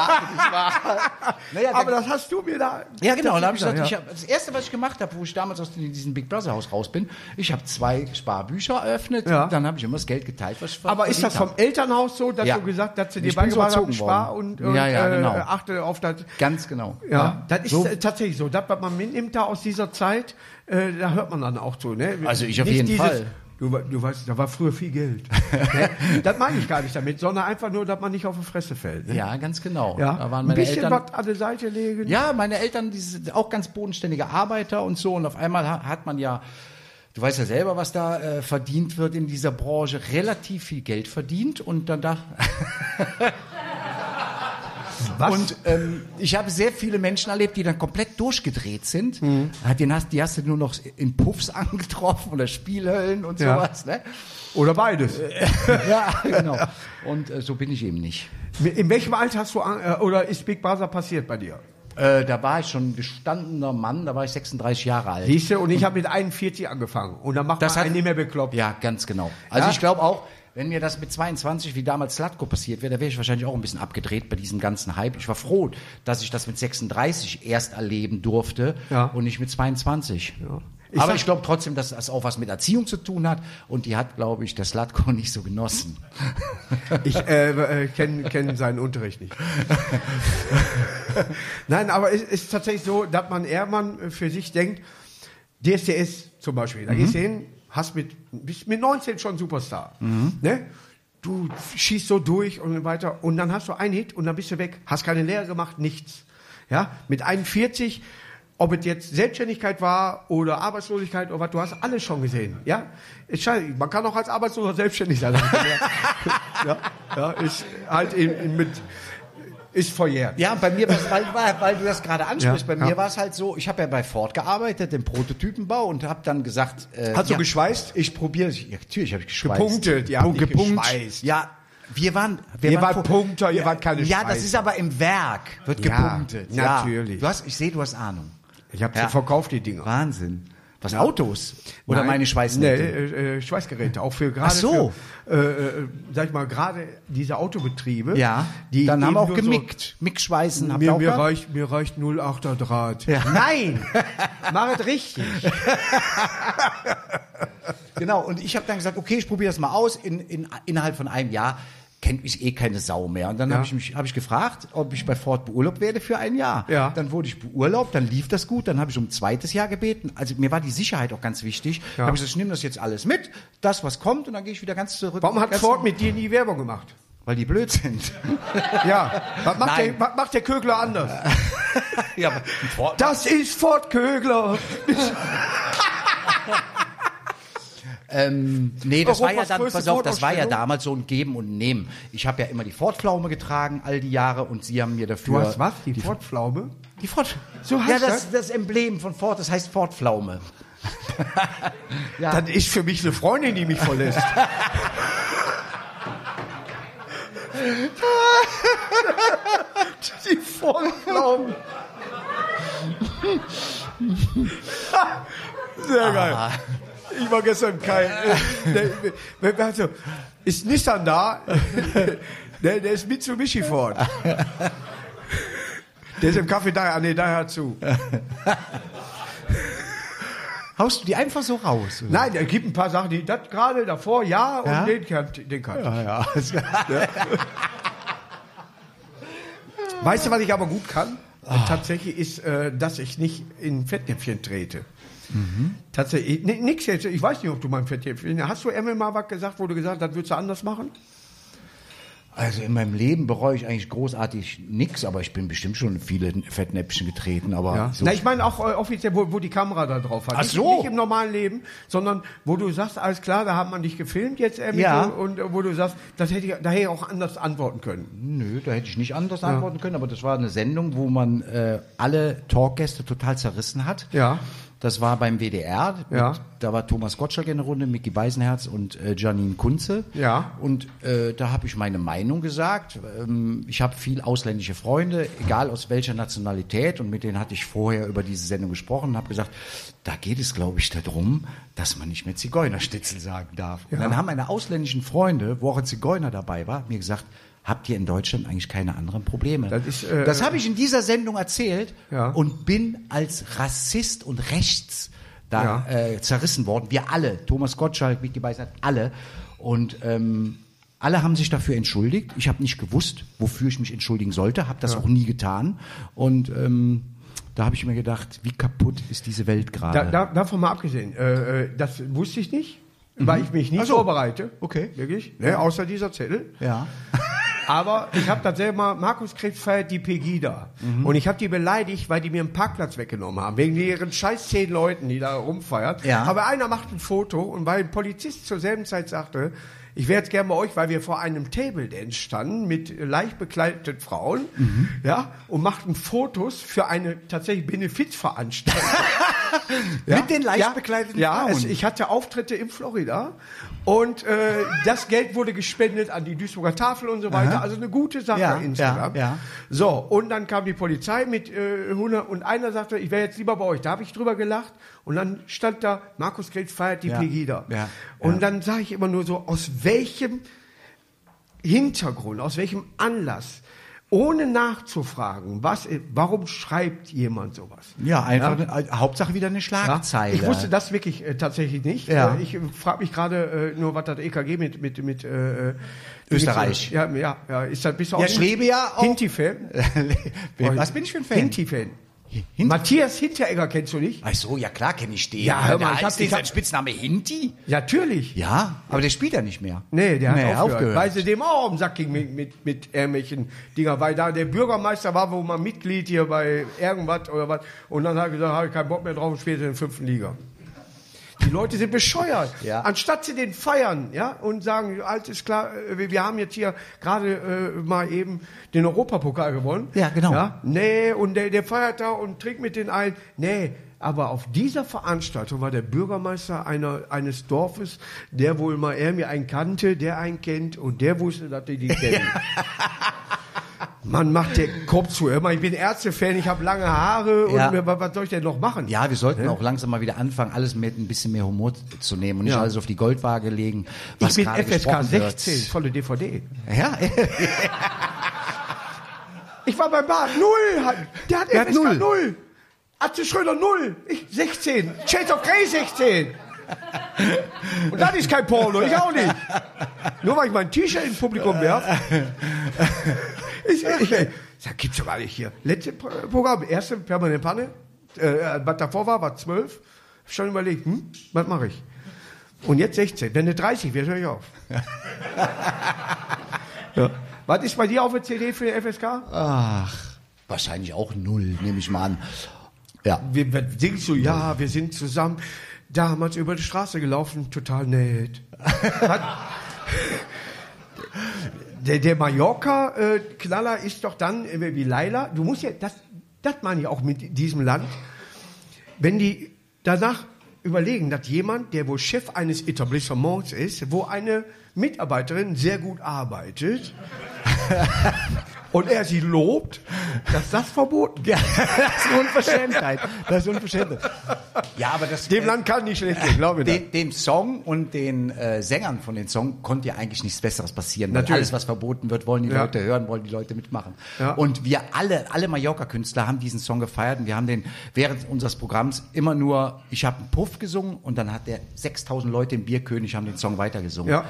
naja, Aber das hast du mir da. Ja, genau. Da hab ich gesagt, gesagt, ich hab, das erste, was ich gemacht habe, wo ich damals aus diesem Big Brother Haus raus bin, ich habe zwei Sparbücher eröffnet. Ja. Dann habe ich immer das Geld geteilt, was ich Aber ist das vom verdient Elternhaus so, dass Ja. du gesagt dass sie dir Ich bin so beigebracht haben, spar und, und Ja, ja, äh, genau. achte auf das. Ganz genau. Ja, das ist So- äh, tatsächlich so. Das, was man mitnimmt da aus dieser Zeit, äh, da hört man dann auch so. Ne? Also ich auf Nicht jeden Fall. Du, du weißt, da war früher viel Geld. Das meine ich gar nicht damit, sondern einfach nur, dass man nicht auf die Fresse fällt. Ne? Ja, ganz genau. Ja, Da waren ein meine bisschen Eltern. was an der Seite legen. Ja, meine Eltern, die sind auch ganz bodenständige Arbeiter und so. Und auf einmal ha- hat man ja, du weißt ja selber, was da äh, verdient wird in dieser Branche, relativ viel Geld verdient. Und dann da. Was? Und ähm, ich habe sehr viele Menschen erlebt, die dann komplett durchgedreht sind. Mhm. Den hast, die hast du nur noch in Puffs angetroffen oder Spielhöllen und Ja. sowas. Ne? Oder beides. ja, genau. Und äh, so bin ich eben nicht. In welchem Alter hast du, äh, oder ist Big Brother passiert bei dir? Äh, da war ich schon ein gestandener Mann, da war ich 36 Jahre alt. Siehst du, und ich habe mit 41 angefangen. Und dann macht Das man hat- einen nicht mehr bekloppt. Ja, ganz genau. Also Ja? ich glaube auch, wenn mir das mit 22 wie damals Slatko passiert wäre, da wäre ich wahrscheinlich auch ein bisschen abgedreht bei diesem ganzen Hype. Ich war froh, dass ich das mit 36 erst erleben durfte Ja. und nicht mit 22. Ich Aber sag- ich glaube trotzdem, dass das auch was mit Erziehung zu tun hat und die hat, glaube ich, der Slatko nicht so genossen. Ich äh, äh, kenne kenn seinen Unterricht nicht. Nein, aber es ist tatsächlich so, dass man irgendwann für sich denkt, DSDS zum Beispiel, da Mhm. gehst du hin, hast mit, mit 19 schon Superstar. Mhm. Ne? Du schießt so durch und weiter und dann hast du einen Hit und dann bist du weg. Hast keine Lehre gemacht, nichts. Ja, mit 41, ob es jetzt Selbstständigkeit war oder Arbeitslosigkeit oder was, du hast alles schon gesehen. Ja. Man kann auch als Arbeitsloser selbstständig sein. ja, ja, ist halt in, in mit, ist verjährt. Ja, bei mir, weil, weil, weil du das gerade ansprichst, Ja, bei mir ja. war es halt so, ich habe ja bei Ford gearbeitet, im Prototypenbau und habe dann gesagt... Äh, Hast du ja, geschweißt? Ich probiere es. Ja, natürlich habe ich geschweißt. Gepunktet, habt Punkt, gepunkt. geschweißt. Ja, wir waren... Wir Ihr waren wart Punkter, ihr wart keine Ja, das Schweißer. ist aber im Werk, wird Ja, gepunktet. natürlich. Du hast, ich sehe, du hast Ahnung. Ich habe Ja. sie verkauft, die Dinger. Wahnsinn. Was, Autos? Oder Nein. meine Schweißnähte? Nee, äh, äh, Schweißgeräte, auch für gerade Ach so. für, äh, äh, sag ich mal, gerade diese Autobetriebe. Ja, die dann haben wir auch gemickt. Mickschweißen So, habt ihr mir, auch mir, gehabt? reicht, mir reicht 08er Draht. Ja. Nein, mach es richtig. Genau, und ich habe dann gesagt, okay, ich probiere das mal aus. In, in, innerhalb von einem Jahr kennt mich eh keine Sau mehr. Und dann Ja. habe ich mich hab ich gefragt, ob ich bei Ford beurlaubt werde für ein Jahr. Ja. Dann wurde ich beurlaubt, dann lief das gut, dann habe ich um ein zweites Jahr gebeten. Also mir war die Sicherheit auch ganz wichtig. Ja. Dann habe ich gesagt, ich nehme das jetzt alles mit, das, was kommt, und dann gehe ich wieder ganz zurück. Warum hat Ford mit dir nie Werbung gemacht? Weil die blöd sind. Ja, was macht, Nein. der, was macht der Kögler anders? ja, Ford, Das ist Ford Kögler. Ähm, nee, das war ja Europas dann, pass auf, das war ja damals so ein Geben und Nehmen. Ich habe ja immer die Ford-Pflaume getragen, all die Jahre, und sie haben mir dafür... Du hast was? Die, Ford-Pflaume? Die Ford. So heißt ja, das, das? das Emblem von Ford, das heißt Ford-Pflaume. ja. Das ist für mich eine Freundin, die mich verlässt. die Ford-Pflaume. Sehr geil. Ich war gestern kein. Also, ist Nissan da? Der, der ist Mitsubishi Ford. Der ist im Café daher, ah, nee, daher zu. Haust du die einfach so raus? Oder? Nein, es gibt ein paar Sachen, die das gerade davor, ja, und Ja? den kann, den kann. Ja, ja. Weißt du, was ich aber gut kann? Äh, Tatsächlich ist, äh, dass ich nicht in Fettnäpfchen trete. Tatsächlich, ni- nix jetzt. Ich weiß nicht, ob du mein Fettnäpfchen. Hast du Emil mal was gesagt, wo du gesagt hast, das würdest du anders machen? Also in meinem Leben bereue ich eigentlich großartig nichts, aber ich bin bestimmt schon in viele Fettnäpfchen getreten. Aber Ja. so Na, ich meine auch äh, offiziell, wo, wo die Kamera da drauf hat. Ach Nicht- so. Nicht im normalen Leben, sondern wo du sagst, alles klar, da hat man dich gefilmt jetzt ermittelt Ja. und äh, wo du sagst, das hätte ich, da hätte ich auch anders antworten können. Nö, da hätte ich nicht anders antworten können, aber das war eine Sendung, wo man äh, alle Talkgäste total zerrissen hat. Ja. Das war beim WDR. Mit, Ja. Da war Thomas Gottschalk in der Runde, Micky Beisenherz und äh, Janine Kunze. Ja. Und äh, da habe ich meine Meinung gesagt. Ähm, ich habe viel ausländische Freunde, egal aus welcher Nationalität. Und mit denen hatte ich vorher über diese Sendung gesprochen und habe gesagt, da geht es, glaube ich, darum, dass man nicht mehr Zigeunerstitzel sagen darf. Und dann haben meine ausländischen Freunde, wo auch ein Zigeuner dabei war, mir gesagt, habt ihr in Deutschland eigentlich keine anderen Probleme? Das ist, äh, das habe ich in dieser Sendung erzählt Ja. und bin als Rassist und rechts da Ja. äh, zerrissen worden. Wir alle, Thomas Gottschalk, Vicky Beisert, alle. Und ähm, alle haben sich dafür entschuldigt. Ich habe nicht gewusst, wofür ich mich entschuldigen sollte, habe das auch nie getan. Und ähm, da habe ich mir gedacht, wie kaputt ist diese Welt Da, gerade? da, davon mal abgesehen, äh, äh, das wusste ich nicht, weil ich mich nie Ach so. vorbereite. Okay. Wirklich? Ne, außer dieser Zettel. Ja. Aber ich habe tatsächlich mal, Markus Krebs feiert die Pegida. Mhm. Und ich habe die beleidigt, weil die mir einen Parkplatz weggenommen haben. Wegen ihren scheiß zehn Leuten, die da rumfeiern. Ja. Aber einer macht ein Foto und weil ein Polizist zur selben Zeit sagte, ich wäre jetzt gerne bei euch, weil wir vor einem Table Dance standen mit leicht bekleideten Frauen, Mhm. ja, und machten Fotos für eine tatsächlich Benefizveranstaltung. Mit den leicht ja, bekleideten ja, Frauen. Es, ich hatte Auftritte in Florida und äh, das Geld wurde gespendet an die Duisburger Tafel und so weiter. Also eine gute Sache Ja, insgesamt. ja, ja. So, und dann kam die Polizei mit äh, 100 und einer sagte, ich wäre jetzt lieber bei euch. Da habe ich drüber gelacht und dann stand da, Markus Krebs feiert die Ja, Pegida. ja, und ja. dann sage ich immer nur so, aus welchem Hintergrund, aus welchem Anlass, ohne nachzufragen, was, warum schreibt jemand sowas? Ja, einfach äh, Hauptsache wieder eine Ja, Schlagzeile. ich wusste das wirklich äh, tatsächlich nicht. Ja. Äh, ich frage mich gerade äh, nur, was das EKG mit mit mit äh, äh, Österreich. Ja, ja, ja. Ist das bist du Ja, lebe ja auch- Hinti-Fan? Was bin ich für ein Fan? Hinti-Fan. Hinti- Matthias Hinteregger kennst du nicht? Ach so, ja klar kenne ich den. Ja, hör mal, ich hab- ich sein hab- Spitzname Hinti? Ja, natürlich. Ja, aber der spielt ja nicht mehr. Nee, der hat Nee, aufgehört, aufgehört. Weil sie dem auch am Sack ging mit, mit, mit irgendwelchen Dinger. Weil da der Bürgermeister war wohl mal Mitglied hier bei irgendwas oder was. Und dann hat er gesagt, habe ich keinen Bock mehr drauf und spielt in der fünften Liga. Die Leute sind bescheuert. Ja. Anstatt sie den feiern, ja, und sagen, alles ist klar, äh, wir wir haben jetzt hier gerade äh, mal eben den Europapokal gewonnen. Ja, genau. Ja, nee, und der, der feiert da und trinkt mit den ein. Nee, aber auf dieser Veranstaltung war der Bürgermeister einer, eines Dorfes, der wohl mal irgendwie einen kannte, der einen kennt und der wusste, dass die die kennen. Man macht den Kopf zu. Hör mal, ich bin Ärzte-Fan, ich habe lange Haare und Ja. was, was soll ich denn noch machen? Ja, wir sollten auch langsam mal wieder anfangen, alles mit ein bisschen mehr Humor zu nehmen und nicht Ja. alles auf die Goldwaage legen. Was ich bin FSK gesprochen wird. 16, volle DVD. Ja, Ich war beim Bad, null. Der hat Der hat FSK null. null. Atze Schröder null. Ich 16. Shades of Grey 16. Und das ist kein Porno, ich auch nicht. Nur weil ich mein T-Shirt ins Publikum werfe. Ich, ich, das gibt's doch gar nicht hier. Letzte Pro- Programm, erste permanente Panne. Äh, was davor war, war 12. Hab schon überlegt, hm, was mache ich? Und jetzt 16. Wenn du 30 wirst, höre ich auf. ja. Was ist bei dir auf der CD für die FSK? ach, wahrscheinlich auch null, nehme ich mal an. Ja. wir, wir singst du, ja, wir sind zusammen damals über die Straße gelaufen, total nett. Der, der Mallorca-Knaller ist doch dann äh, wie Laila. Du musst ja, das, das meine ich auch mit diesem Land. Wenn die danach überlegen, dass jemand, der wohl Chef eines Etablissements ist, wo eine Mitarbeiterin sehr gut arbeitet, und er sie lobt, dass das verboten Ja, das ist Unverschämtheit. Das ist Unverschämtheit. Ja, aber das. Dem Land kann nicht schlecht gehen, glaube ich. Den, dem Song und den äh, Sängern von den Song konnte ja eigentlich nichts Besseres passieren. Weil Natürlich. alles, was verboten wird, wollen die Ja. Leute hören, wollen die Leute mitmachen. Ja. Und wir alle, alle Mallorca-Künstler haben diesen Song gefeiert und wir haben den während unseres Programms immer nur, ich habe einen Puff gesungen und dann hat der 6000 Leute im Bierkönig haben den Song weitergesungen. Ja.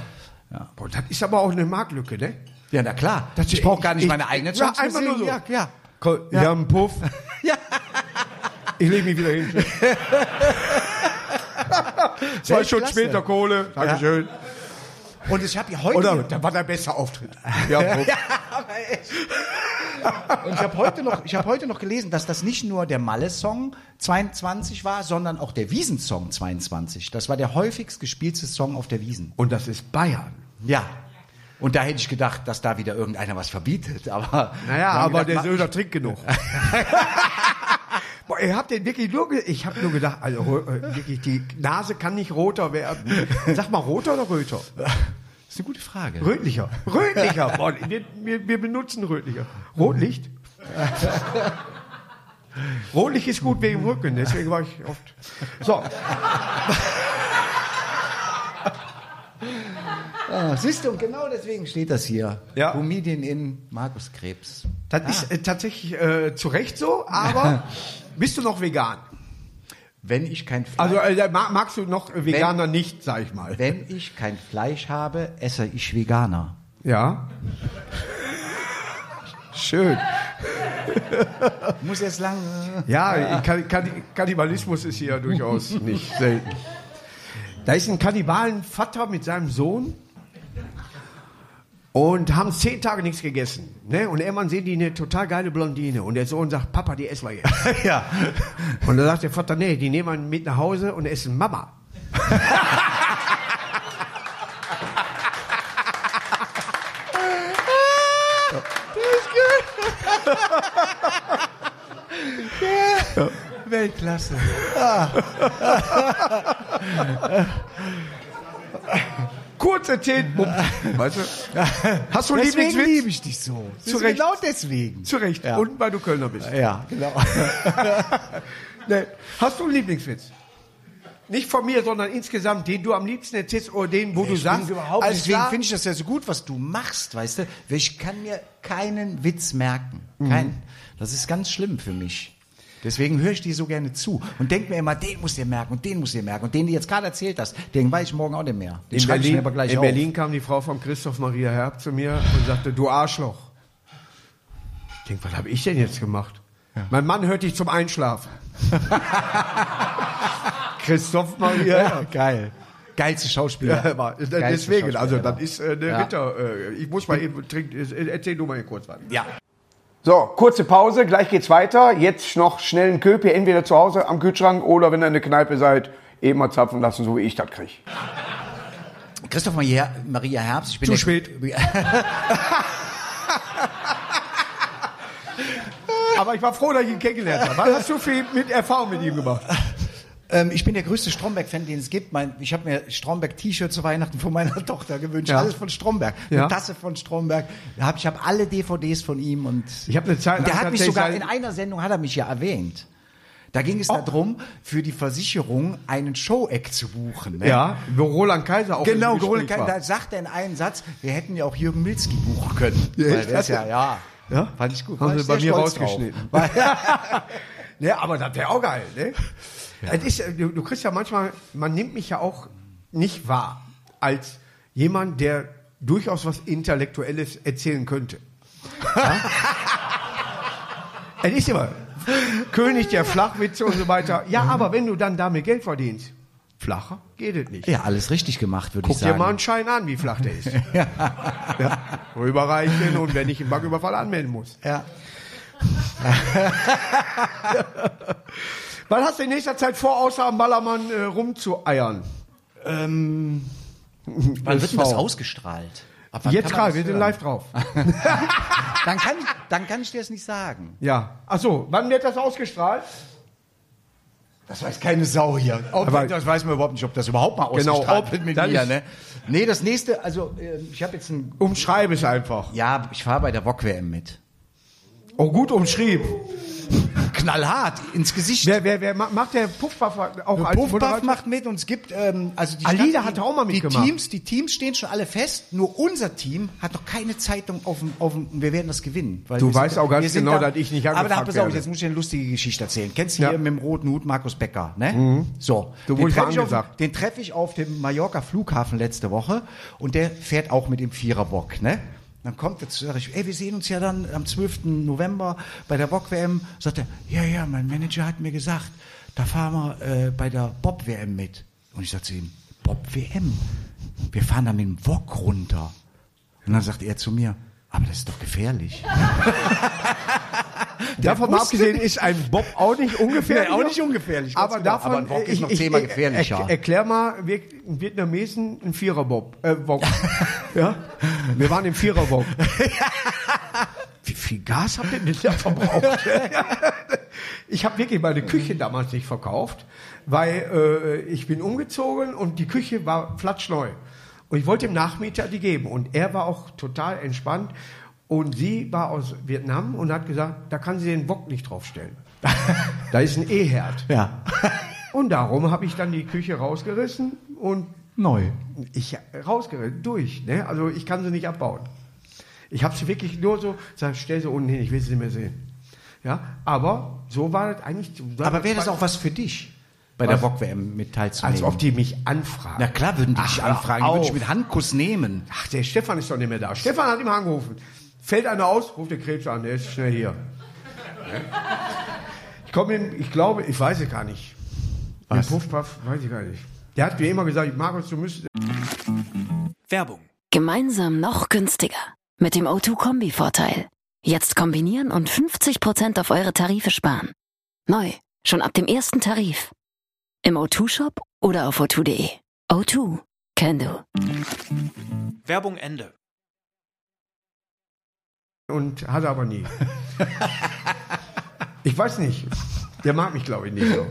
Boah, das ist aber auch eine Marktlücke, ne? Ja, na klar. Das- ich brauche gar nicht ich- meine eigenen ja, Songs einfach nur so. Ja, ja. Komm, Wir haben einen Puff. Ja. Ich lege mich wieder hin. Zwei Stunden später Kohle. Dankeschön. Und ich habe ja heute Oder da war der beste Auftritt. Ja, ja, aber echt. Und ich habe heute noch, ich habe heute noch gelesen, dass das nicht nur der Malle-Song 22 war, sondern auch der Wiesensong 22. Das war der häufigst gespielte Song auf der Wiesen. Und das ist Bayern. Ja. Und da hätte ich gedacht, dass da wieder irgendeiner was verbietet. Aber naja, aber gedacht, der Söder trinkt genug. Boah, ihr habt den wirklich nur, ich habe nur gedacht, also äh, wirklich die Nase kann nicht roter werden. Sag mal roter oder röter? Das ist eine gute Frage. Rötlicher. Rötlicher. Boah, wir, wir, wir benutzen Rötlicher. Rotlicht? Rotlicht ist gut wegen Rücken, deswegen war ich oft. So, Ah, siehst du, und genau deswegen steht das hier. Ja. Comedian in Markus Krebs. das ist äh, tatsächlich äh, zu Recht so, aber bist du noch vegan? Wenn ich kein Fleisch, Also äh, ma- magst du noch Veganer nicht, sag ich mal. wenn ich kein Fleisch habe, esse ich Veganer. Ja. Schön. Muss jetzt lang. äh, Ja, Kann, kann, Kannibalismus ist hier durchaus nicht selten. Da ist ein Kannibalenvater mit seinem Sohn und haben zehn Tage nichts gegessen. Ne? Und irgendwann sehen die eine total geile Blondine und der Sohn sagt, Papa, die essen wir jetzt. ja. Und dann sagt der Vater, nee, die nehmen wir mit nach Hause und essen Mama. Weltklasse. Kurze Tät. Weißt du? Hast du einen Deswegen Lieblingswitz? liebe ich dich so. Zu Recht. Genau deswegen. Zu Recht. Ja. Und weil du Kölner bist. Ja, genau. Ne. Hast du einen Lieblingswitz? Nicht von mir, sondern insgesamt, den du am liebsten erzählst oder den, wo du sagst, überhaupt alles Deswegen finde ich das ja so gut, was du machst, weißt du? Ich kann mir keinen Witz merken. Kein. Das ist ganz schlimm für mich. Deswegen höre ich dir so gerne zu und denke mir immer, den muss ihr merken und den muss ihr merken. Und den, die jetzt gerade erzählt hast, den weiß ich morgen auch nicht mehr. Den in Berlin, mir aber gleich in auf. Berlin kam die Frau von Christoph Maria Herb zu mir und sagte, du Arschloch. Ich denke, was habe ich denn jetzt gemacht? Mein Mann hört dich zum Einschlafen. Christoph Maria Herb. geil. Geilste Schauspieler. Ja, aber Geilste deswegen, also Schauspieler. das ist äh, eine Ja. Ritter. Äh, ich muss mal eben trinken. äh, Erzähl du mal hier kurz was. Ja. So, kurze Pause, gleich geht's weiter. Jetzt noch schnell einen Köpi, entweder zu Hause am Kühlschrank oder wenn ihr in der Kneipe seid, eben mal zapfen lassen, so wie ich das kriege. Christoph Maria, Maria Herbst. Ich bin Zu der- spät. Aber ich war froh, dass ich ihn kennengelernt habe. Was hast du viel mit Erfahrung mit ihm gemacht? Ähm, ich bin der größte Stromberg-Fan, den es gibt. Mein, ich habe mir Stromberg-T-Shirt zu Weihnachten von meiner Tochter gewünscht. Ja. Alles von Stromberg. Ja. Eine Tasse von Stromberg. Hab, ich habe alle DVDs von ihm und Ich habe eine Zeit der hat mich sogar in einer Sendung hat er mich ja erwähnt. Da ging es Oh. darum, für die Versicherung einen Show-Eck zu buchen. Ne? Ja, wo Roland Kaiser auch Genau, Roland Kaiser, da sagt er in einem Satz, wir hätten ja auch Jürgen Milzki buchen können. Ja, Weil ist ja, ja, Ja? fand ich gut. Haben sie bei mir rausgeschnitten. Weil- Ne, aber das wäre auch geil, ne? Es ist, du, du kriegst ja manchmal, man nimmt mich ja auch nicht wahr als jemand, der durchaus was Intellektuelles erzählen könnte. Ja? es ist immer König der Flachwitze und so weiter. Ja, aber wenn du dann damit Geld verdienst, flacher geht es nicht. ja, alles richtig gemacht, würde ich Guck dir sagen. mal einen Schein an, wie flach der ist. ja. Rüberreichen und wenn ich einen Banküberfall anmelden muss. ja. Was hast du in nächster Zeit vor, außer am Ballermann äh, rumzueiern? Wann wird denn das ausgestrahlt? Jetzt gerade, wir sind live drauf. Dann kann, ich, dann kann ich dir das nicht sagen. Ja. Ach so, wann wird das ausgestrahlt? Das weiß keine Sau hier. Ob, Aber- das weiß man überhaupt nicht, ob das überhaupt mal Genau, ausgestrahlt wird mit mir. Ne? Nee, das nächste, also äh, ich habe jetzt ein... Umschreib es einfach. Ja, ich fahre bei der VOG-WM mit. Oh, gut umschrieben. Knallhart, ins Gesicht. Wer, wer, wer ma- macht der Puffpuff auch als Puffpuff macht mit und es gibt ähm, also die Alida Stadt- hat auch mal die mitgemacht. Teams, die Teams stehen schon alle fest. Nur unser Team hat noch keine Zeitung auf dem, auf dem wir werden das gewinnen. Weil Du wir sind- weißt auch ganz genau, dass ich nicht Aber da angefragt pass auf, werde. jetzt muss ich eine lustige Geschichte erzählen. Kennst du Ja. hier mit dem roten Hut Markus Becker, ne? So, Du den treffe ich, auf, den treffe ich auf dem Mallorca Flughafen letzte Woche und der fährt auch mit dem Viererbock, ne? Dann kommt jetzt, sag ich, ey, wir sehen uns ja dann am 12. November bei der Bock-WM. Sagt er, ja, ja, mein Manager hat mir gesagt, da fahren wir äh, bei der Bob-WM mit. Und ich sag zu ihm, Bob WM. Wir fahren da mit dem Wok runter. Und dann sagt er zu mir, aber das ist doch gefährlich. Davon mal abgesehen ist ein Bob auch nicht ungefährlich. Nee, auch nicht ungefährlich, Aber genau. davon, Aber ein Wok ist ich- noch zehnmal ich- gefährlicher. Er, erklär mal, wir ein Vietnamesen ein Vierer-Bob. Äh, Wok. ja? Wir waren im Vierer-Wok. Wie viel Gas habt ihr denn da verbraucht? ich habe wirklich meine Küche damals nicht verkauft, weil äh, ich bin umgezogen und die Küche war flatschneu. Und ich wollte dem Nachmieter die geben. Und er war auch total entspannt. Und sie war aus Vietnam und hat gesagt, da kann sie den Wok nicht draufstellen. da ist ein E-Herd. Ja. Und darum habe ich dann die Küche rausgerissen und Neu. ich rausgerissen, durch. Ne? Also ich kann sie nicht abbauen. Ich habe sie wirklich nur so, sag, stell sie unten hin, ich will sie nicht mehr sehen. Ja, aber so war das eigentlich. Aber wäre das auch was für dich, bei der Was? Wok-WM mit teilzunehmen? Als ob die mich anfragen. Na klar würden die dich anfragen, die würden dich auf. mit Handkuss nehmen. Ach, der Stefan ist doch nicht mehr da. Stefan hat immer angerufen. Fällt einer aus, ruft der Krebs an, der ist schnell hier. Ich komme ihm, ich glaube, ich weiß es gar nicht. Den Was? Puffpuff, weiß ich gar nicht. Der hat mir immer gesagt, Markus, du müsstest. Werbung. Gemeinsam noch günstiger. Mit dem O2-Kombi-Vorteil. Jetzt kombinieren und 50% auf eure Tarife sparen. Neu. Schon ab dem ersten Tarif. Im O2-Shop oder auf o2.de. O2. Can do. Werbung Ende. Und hat er aber nie. Ich weiß nicht. Der mag mich, glaube ich, nicht so.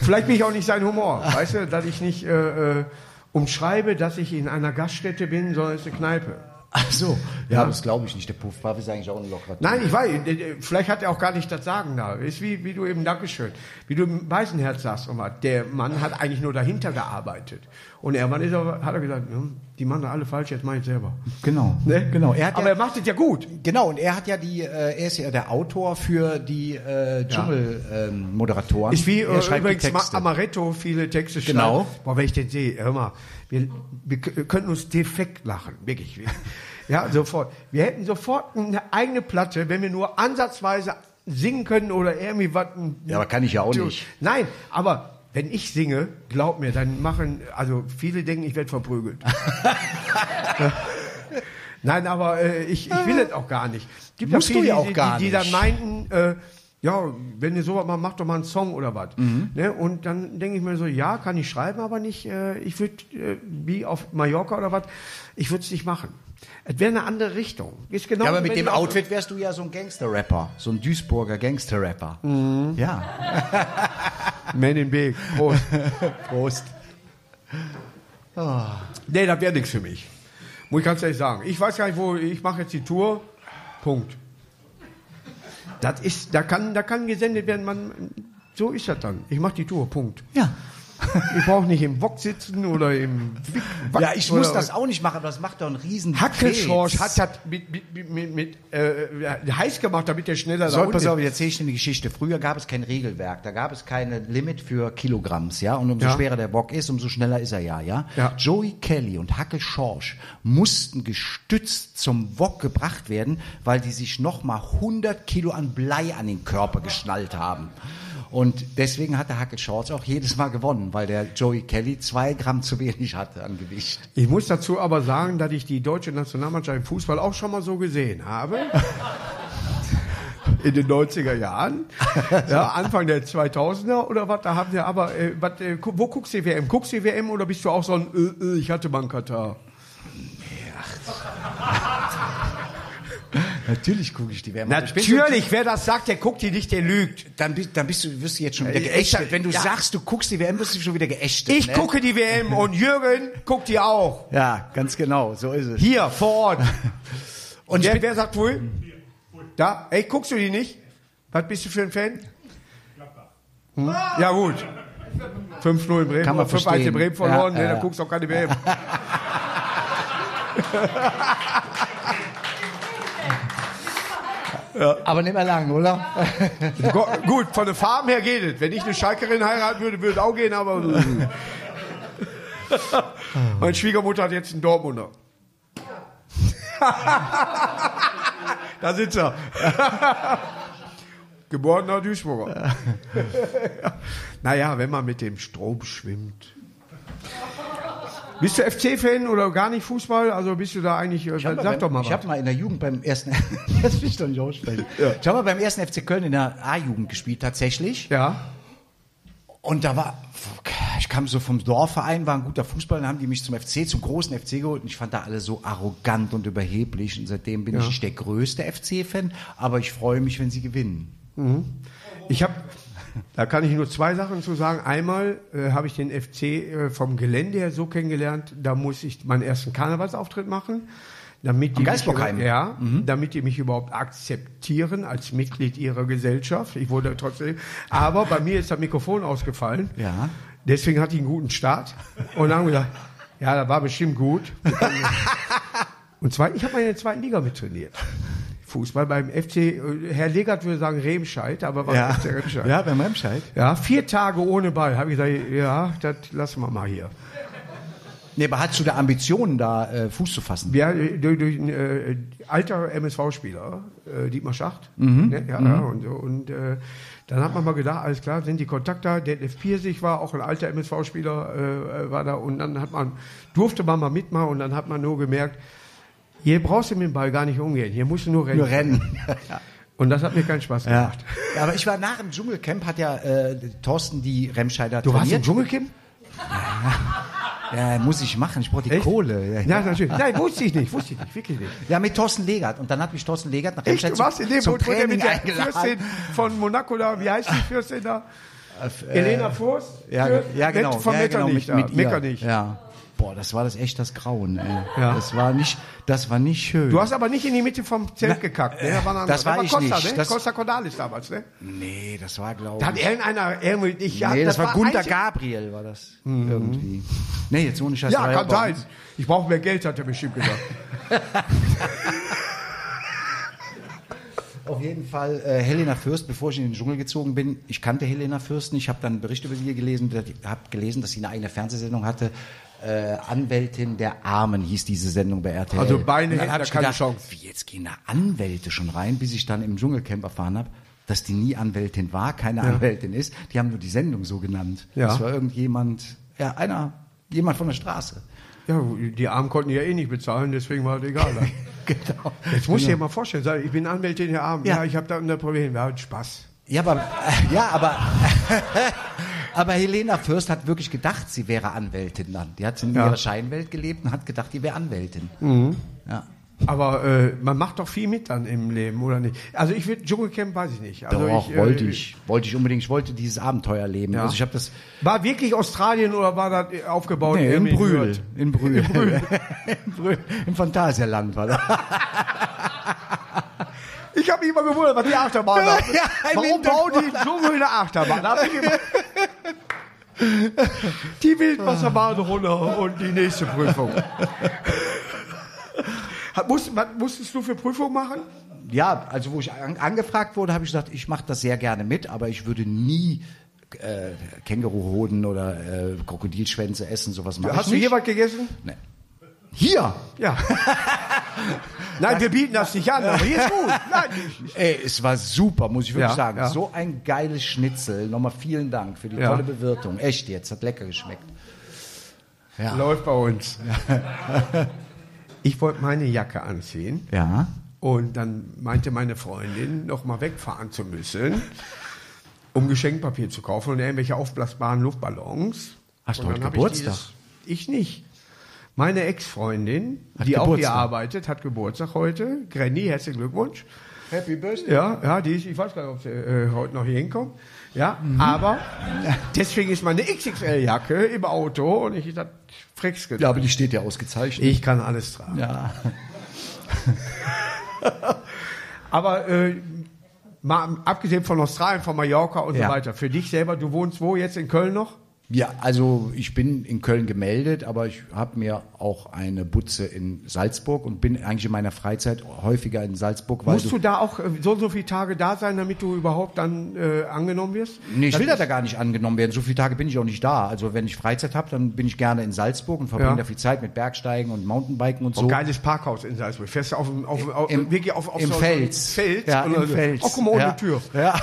Vielleicht bin ich auch nicht sein Humor. Weißt du, dass ich nicht äh, äh, umschreibe, dass ich in einer Gaststätte bin, sondern es ist eine Kneipe. Ach so. Ja, das glaube ich nicht. Der Puffpuff ist eigentlich auch ein lockerer. Nein, ich weiß, vielleicht hat er auch gar nicht das Sagen da. Ist wie, wie du eben, Dankeschön, wie du im Weißenherz sagst, Oma, der Mann hat eigentlich nur dahinter gearbeitet. Und irgendwann ist er, hat er gesagt, hm, die machen alle falsch, jetzt mach ich selber. Genau. Ne? Genau. Er Aber ja, er macht es ja gut. genau, und er hat ja die, äh, er ist ja der Autor für die äh, Dschungel-Moderatoren. Ist wie er äh, übrigens Ma-. Amaretto viele Texte schreibt. Genau. Boah, wenn ich den sehe, hör mal, wir, wir könnten uns defekt lachen, wirklich. Wir- Ja, sofort. Wir hätten sofort eine eigene Platte, wenn wir nur ansatzweise singen können oder irgendwie was. Ja, aber kann ich ja auch nicht. Nein, aber wenn ich singe, glaub mir, dann machen, also viele denken, ich werde verprügelt. Nein, aber äh, ich, ich will es auch gar nicht. Gibt Musst du viele, ja auch die, gar die, die dann nicht. meinten, äh, ja, wenn ihr sowas mal macht, doch mal einen Song oder was. Mhm. Ne? Und dann denke ich mir so, ja, kann ich schreiben, aber nicht, äh, ich würde, äh, wie auf Mallorca oder was, ich würde es nicht machen. Es wäre eine andere Richtung. Ist genau ja, aber mit dem Outfit wärst du ja so ein Gangster-Rapper. So ein Duisburger Gangster-Rapper. Mhm. Ja. Man in Big. Prost. Prost. Nee, das wäre nichts für mich. Muss ich ganz ehrlich sagen. Ich weiß gar nicht, wo, ich mache jetzt die Tour. Punkt. Das ist, da kann, da kann gesendet werden, man, so ist das dann. Ich mache die Tour, Punkt. Ja. Ich brauche nicht im Bock sitzen oder im Wick, Wack Ja, ich oder muss das auch nicht machen, aber das macht doch einen riesen Hackelschorsch hat das mit, mit, mit, mit, äh, heiß gemacht, damit der schneller So, da pass auf, ich erzähle ich dir eine Geschichte. Früher gab es kein Regelwerk, da gab es keine Limit für Kilogramms, ja. Und umso Ja. schwerer der Bock ist, umso schneller ist er ja, ja. Ja. Joey Kelly und Hacke Schorsch mussten gestützt zum Wok gebracht werden, weil die sich nochmal 100 Kilo an Blei an den Körper geschnallt haben. Und deswegen hat der Hacke Schorsch auch jedes Mal gewonnen, weil der Joey Kelly zwei Gramm zu wenig hatte an Gewicht. Ich muss dazu aber sagen, dass ich die deutsche Nationalmannschaft im Fußball auch schon mal so gesehen habe. In den 90er Jahren. Ja, Anfang der 2000er oder was, da haben wir aber, äh, was, äh, wo guckst du WM? Guckst du WM oder bist du auch so ein, äh, äh, ich hatte mal einen Katar? Natürlich gucke ich die WM. Natürlich, wer das sagt, der guckt die nicht, der lügt. Dann bist, dann bist du, wirst du jetzt schon wieder Äh, geächtet. ich- Wenn du ja. sagst, du guckst die WM, wirst du schon wieder geächtet. Ich ne? gucke die WM und Jürgen guckt die auch. Ja, ganz genau, so ist es. Hier, vor Ort. Und wer, wer sagt wohl? Da? Ey, guckst du die nicht? Was bist du für ein Fan? Hm? Ja, gut. 5-0 in Bremen, Kann man oder 5-1 in verstehen. Bremen verloren, Ja, ja, da ja. guckst du auch keine WM. Aber nicht mehr lang, oder? Gut, von der Farben her geht es. Wenn ich eine Schalkerin heiraten würde, würde es auch gehen, aber. Meine Schwiegermutter hat jetzt einen Dortmunder. da sitzt er. Geborener Bist du FC-Fan oder gar nicht Fußball? Also bist du da eigentlich, äh, Ich sag doch mal Ich habe mal in der Jugend beim ersten, das will ich doch nicht aussprechen. Ich habe mal beim ersten FC Köln in der A-Jugend gespielt, tatsächlich. Ja. Und da war, ich kam so vom Dorfverein, war ein guter Fußball, dann haben die mich zum FC, zum großen FC geholt und ich fand da alle so arrogant und überheblich und seitdem bin ich nicht der größte FC-Fan, aber ich freue mich, wenn sie gewinnen. Ich habe, da kann ich nur zwei Sachen zu sagen. Einmal äh, habe ich den FC äh, vom Gelände her so kennengelernt, da muss ich meinen ersten Karnevalsauftritt machen. Damit die, mich, ja, damit die mich überhaupt akzeptieren als Mitglied ihrer Gesellschaft. Ich wurde trotzdem, aber bei mir ist das Mikrofon ausgefallen. Ja. Deswegen hatte ich einen guten Start. Und dann haben wir gesagt, ja, das war bestimmt gut. Und zwar, ich habe mal in der zweiten Liga mittrainiert. Fußball beim FC, äh, Herr Legert würde sagen Remscheid, aber war FC Remscheid. ja beim Remscheid. Ja, vier Tage ohne Ball. Habe ich gesagt, ja, das lassen wir mal hier. Nee, aber hast du da Ambitionen, da äh, Fuß zu fassen? Ja, äh, durch, durch ein äh, alter MSV-Spieler, äh, Dietmar Schacht. Ne? Ja, ja, und, und äh, dann hat man mal gedacht, alles klar, sind die Kontakte da. Detlef Piersig war auch ein alter MSV-Spieler, äh, war da. Und dann hat man, durfte man mal mitmachen und dann hat man nur gemerkt, hier brauchst du mit dem Ball gar nicht umgehen, hier musst du nur rennen. Nur rennen. Und das hat mir keinen Spaß Ja. gemacht. ja. Aber ich war nach dem Dschungelcamp, hat ja äh, Thorsten die Remscheider Du warst im trainiert. Dschungelcamp? Ja, muss ich machen, ich brauche die Echt? Kohle. Ja, natürlich. Nein, wusste ich nicht, wusste ich nicht, wirklich nicht. Ja, mit Thorsten Legert. Und dann hat mich Thorsten Legert nach Remscheid du warst in dem zum, zum Training mit der eingeladen. Fürstin von Monaco da, wie heißt die Fürstin da? Elena Furst? Ja, Fürst? ja genau. Von ja, genau, mit, mit ihr. Metternich. Ja. Boah, das war das echt das Grauen, ey. Ja. Das war nicht, das war nicht schön. Du hast aber nicht in die Mitte vom Zelt gekackt, ne? Da war ein das anderer. war ich Costa, nicht. Ne? Das- Costa Cordalis damals, ne? nee, das war glaube Da hat ich. irgendeiner, irgendwie, ich, ja, nee, das, war Gunter einzig- Gabriel, war das. Irgendwie. Nee, jetzt ohne Scheiß. Ja, war kann sein. Ich brauche mehr Geld, hat er bestimmt gesagt. Auf jeden Fall äh, Helena Fürst, bevor ich in den Dschungel gezogen bin. Ich kannte Helena Fürst nicht, habe dann einen Bericht über sie gelesen, habe gelesen, dass sie eine eigene Fernsehsendung hatte. Äh, Anwältin der Armen hieß diese Sendung bei RTL. Also Beine da ich keine gedacht, Chance. Wie jetzt gehen da Anwälte schon rein, bis ich dann im Dschungelcamp erfahren habe, dass die nie Anwältin war, keine Anwältin ist. Die haben nur die Sendung so genannt. Ja. Das war irgendjemand, ja, einer, jemand von der Straße. Ja, die Armen konnten ja eh nicht bezahlen, deswegen war das egal. genau. Jetzt musst du dir mal vorstellen, sag, ich bin Anwältin der Armen. Ja, Ja. ich habe da ein Problem. Ja, Spaß. Ja, aber, ja, aber, aber Helena Fürst hat wirklich gedacht, sie wäre Anwältin dann. Die hat in Ja. ihrer Scheinwelt gelebt und hat gedacht, die wäre Anwältin. Ja. Aber äh, man macht doch viel mit dann im Leben, oder nicht? Also ich würde Dschungelcamp, weiß ich nicht. Also Doch, ich, wollte äh, ich. Wollte ich unbedingt. Ich wollte dieses Abenteuer leben. Ja. Also ich habe das. War wirklich Australien oder war das äh, aufgebaut? Nee, in Brühl. In Brühl. In Brühl. in Brühl. Im Phantasialand war das. Ich habe mich immer gewundert, was die Achterbahn hat. Ja, Warum bauen die Dschungel eine Achterbahn? Da hab ich immer- die Wildwasserbahn runter und die nächste Prüfung. Musst- was musstest du für Prüfung machen? Ja, also wo ich an, angefragt wurde, habe ich gesagt, ich mache das sehr gerne mit, aber ich würde nie äh, Känguruhoden oder äh, Krokodilschwänze essen, sowas mache ich Hast du hier was gegessen? Nee. Hier? Ja. Nein, wir bieten das nicht an, aber hier ist gut. Nein, nicht. Ey, es war super, muss ich wirklich Ja, sagen. ja. So ein geiles Schnitzel. Nochmal vielen Dank für die Ja. tolle Bewirtung. Echt jetzt, hat lecker geschmeckt. Läuft bei uns. Ich wollte meine Jacke anziehen Ja. und dann meinte meine Freundin, noch mal wegfahren zu müssen, um Geschenkpapier zu kaufen und irgendwelche aufblasbaren Luftballons. Hast du heute Geburtstag? Ich, ich nicht. Meine Ex-Freundin, die auch hier Geburtstag. arbeitet, hat Geburtstag heute. Granny, herzlichen Glückwunsch. Happy Birthday. Ja, ja, die ist, ich weiß gar nicht, ob sie äh, heute noch hier hinkommt. Ja, Mhm. aber deswegen ist meine XXL-Jacke im Auto und ich das Frex gedacht. Ja, aber die steht ja ausgezeichnet. Ich kann alles tragen. Ja. Aber äh, mal abgesehen von Australien, von Mallorca und Ja. so weiter, für dich selber, du wohnst wo jetzt in Köln noch? Ja, also ich bin in Köln gemeldet, aber ich habe mir auch eine Butze in Salzburg und bin eigentlich in meiner Freizeit häufiger in Salzburg, Musst du da auch äh, so und so viele Tage da sein, damit du überhaupt dann äh, angenommen wirst? Nee, ich Das will da gar nicht angenommen werden. So viele Tage bin ich auch nicht da. Also wenn ich Freizeit habe, dann bin ich gerne in Salzburg und verbringe Ja. da viel Zeit mit Bergsteigen und Mountainbiken und So. so. geiles Parkhaus in Salzburg. Fährst du auf, auf, auf, Im- wirklich auf, auf Im so, Fels. Fels? Ja, im so. Fels. Oh, guck mal, ohne ja. Tür. Ja.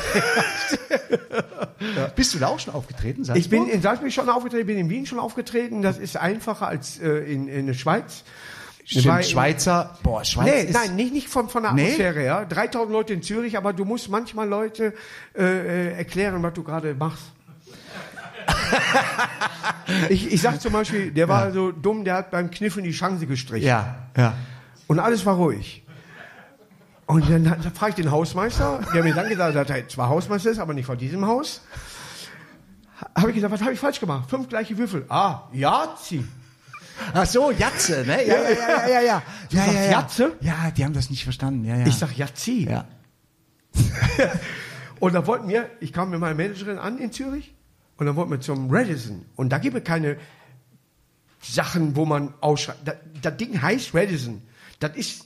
Bist du da auch schon aufgetreten? Ich bin in Salzburg schon aufgetreten, bin in Wien schon aufgetreten. Das ist einfacher als äh, in, in der Schweiz. Stimmt, Schweizer. Boah, Schweiz Nee, ist, nein, nicht, nicht von, von der Nee? Atmosphäre, ja. 3000 Leute in Zürich, aber du musst manchmal Leute äh, äh, erklären, was du gerade machst. ich, ich sag zum Beispiel, der war so dumm, der hat beim Kniffen die Chance gestrichen. Ja, ja. Und alles war ruhig. Und dann, dann frage ich den Hausmeister, der mir dann gesagt hat, er zwar Hausmeister ist, aber nicht von diesem Haus. Habe ich gesagt, was habe ich falsch gemacht? Fünf gleiche Würfel. Ah, Jazi. Ach so, Jatze, ne? Ja, ja, ja, ja, ja. ja. Du ja, sagst ja, ja. Jatze? Ja, die haben das nicht verstanden. Ja, ja. Ich sag Jazi. ja. Und da wollten wir, ich kam mit meiner Managerin an in Zürich und dann wollten wir zum Radisson. Und da gibt es keine Sachen, wo man ausschreibt. Das, das Ding heißt Radisson. Das ist,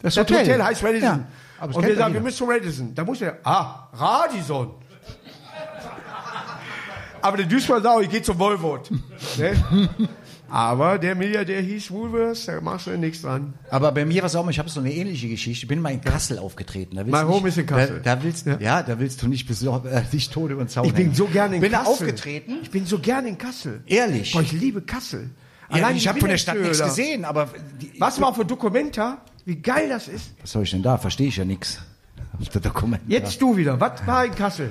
Das das Hotel. Hotel, heißt Radisson. Ja, und wir sagen, wir müssen zum Radisson. Da muss er, ah, Radisson. Aber der Duisburger Sau, ich gehe zum Volvo. ne? Aber der Milliardär hieß Woolworths, da machst du ja nichts dran. Aber bei mir war es auch mal, ich habe so eine ähnliche Geschichte. Ich bin mal in Kassel aufgetreten. Da willst nicht, home is in Kassel. Da, da willst, ja. Ja. da willst du nicht besor- äh, dich tot über den Zaun Ich bin hängen. so gerne in bin Kassel. da aufgetreten. Ich bin so gerne in Kassel. Ehrlich? Boah, ich liebe Kassel. Ja, Allein ich habe von der Stadt nichts gesehen, aber die, Was mal für Dokumenta? Wie geil das ist. was soll ich denn da? Verstehe ich ja nichts. Jetzt du wieder. Was war in Kassel?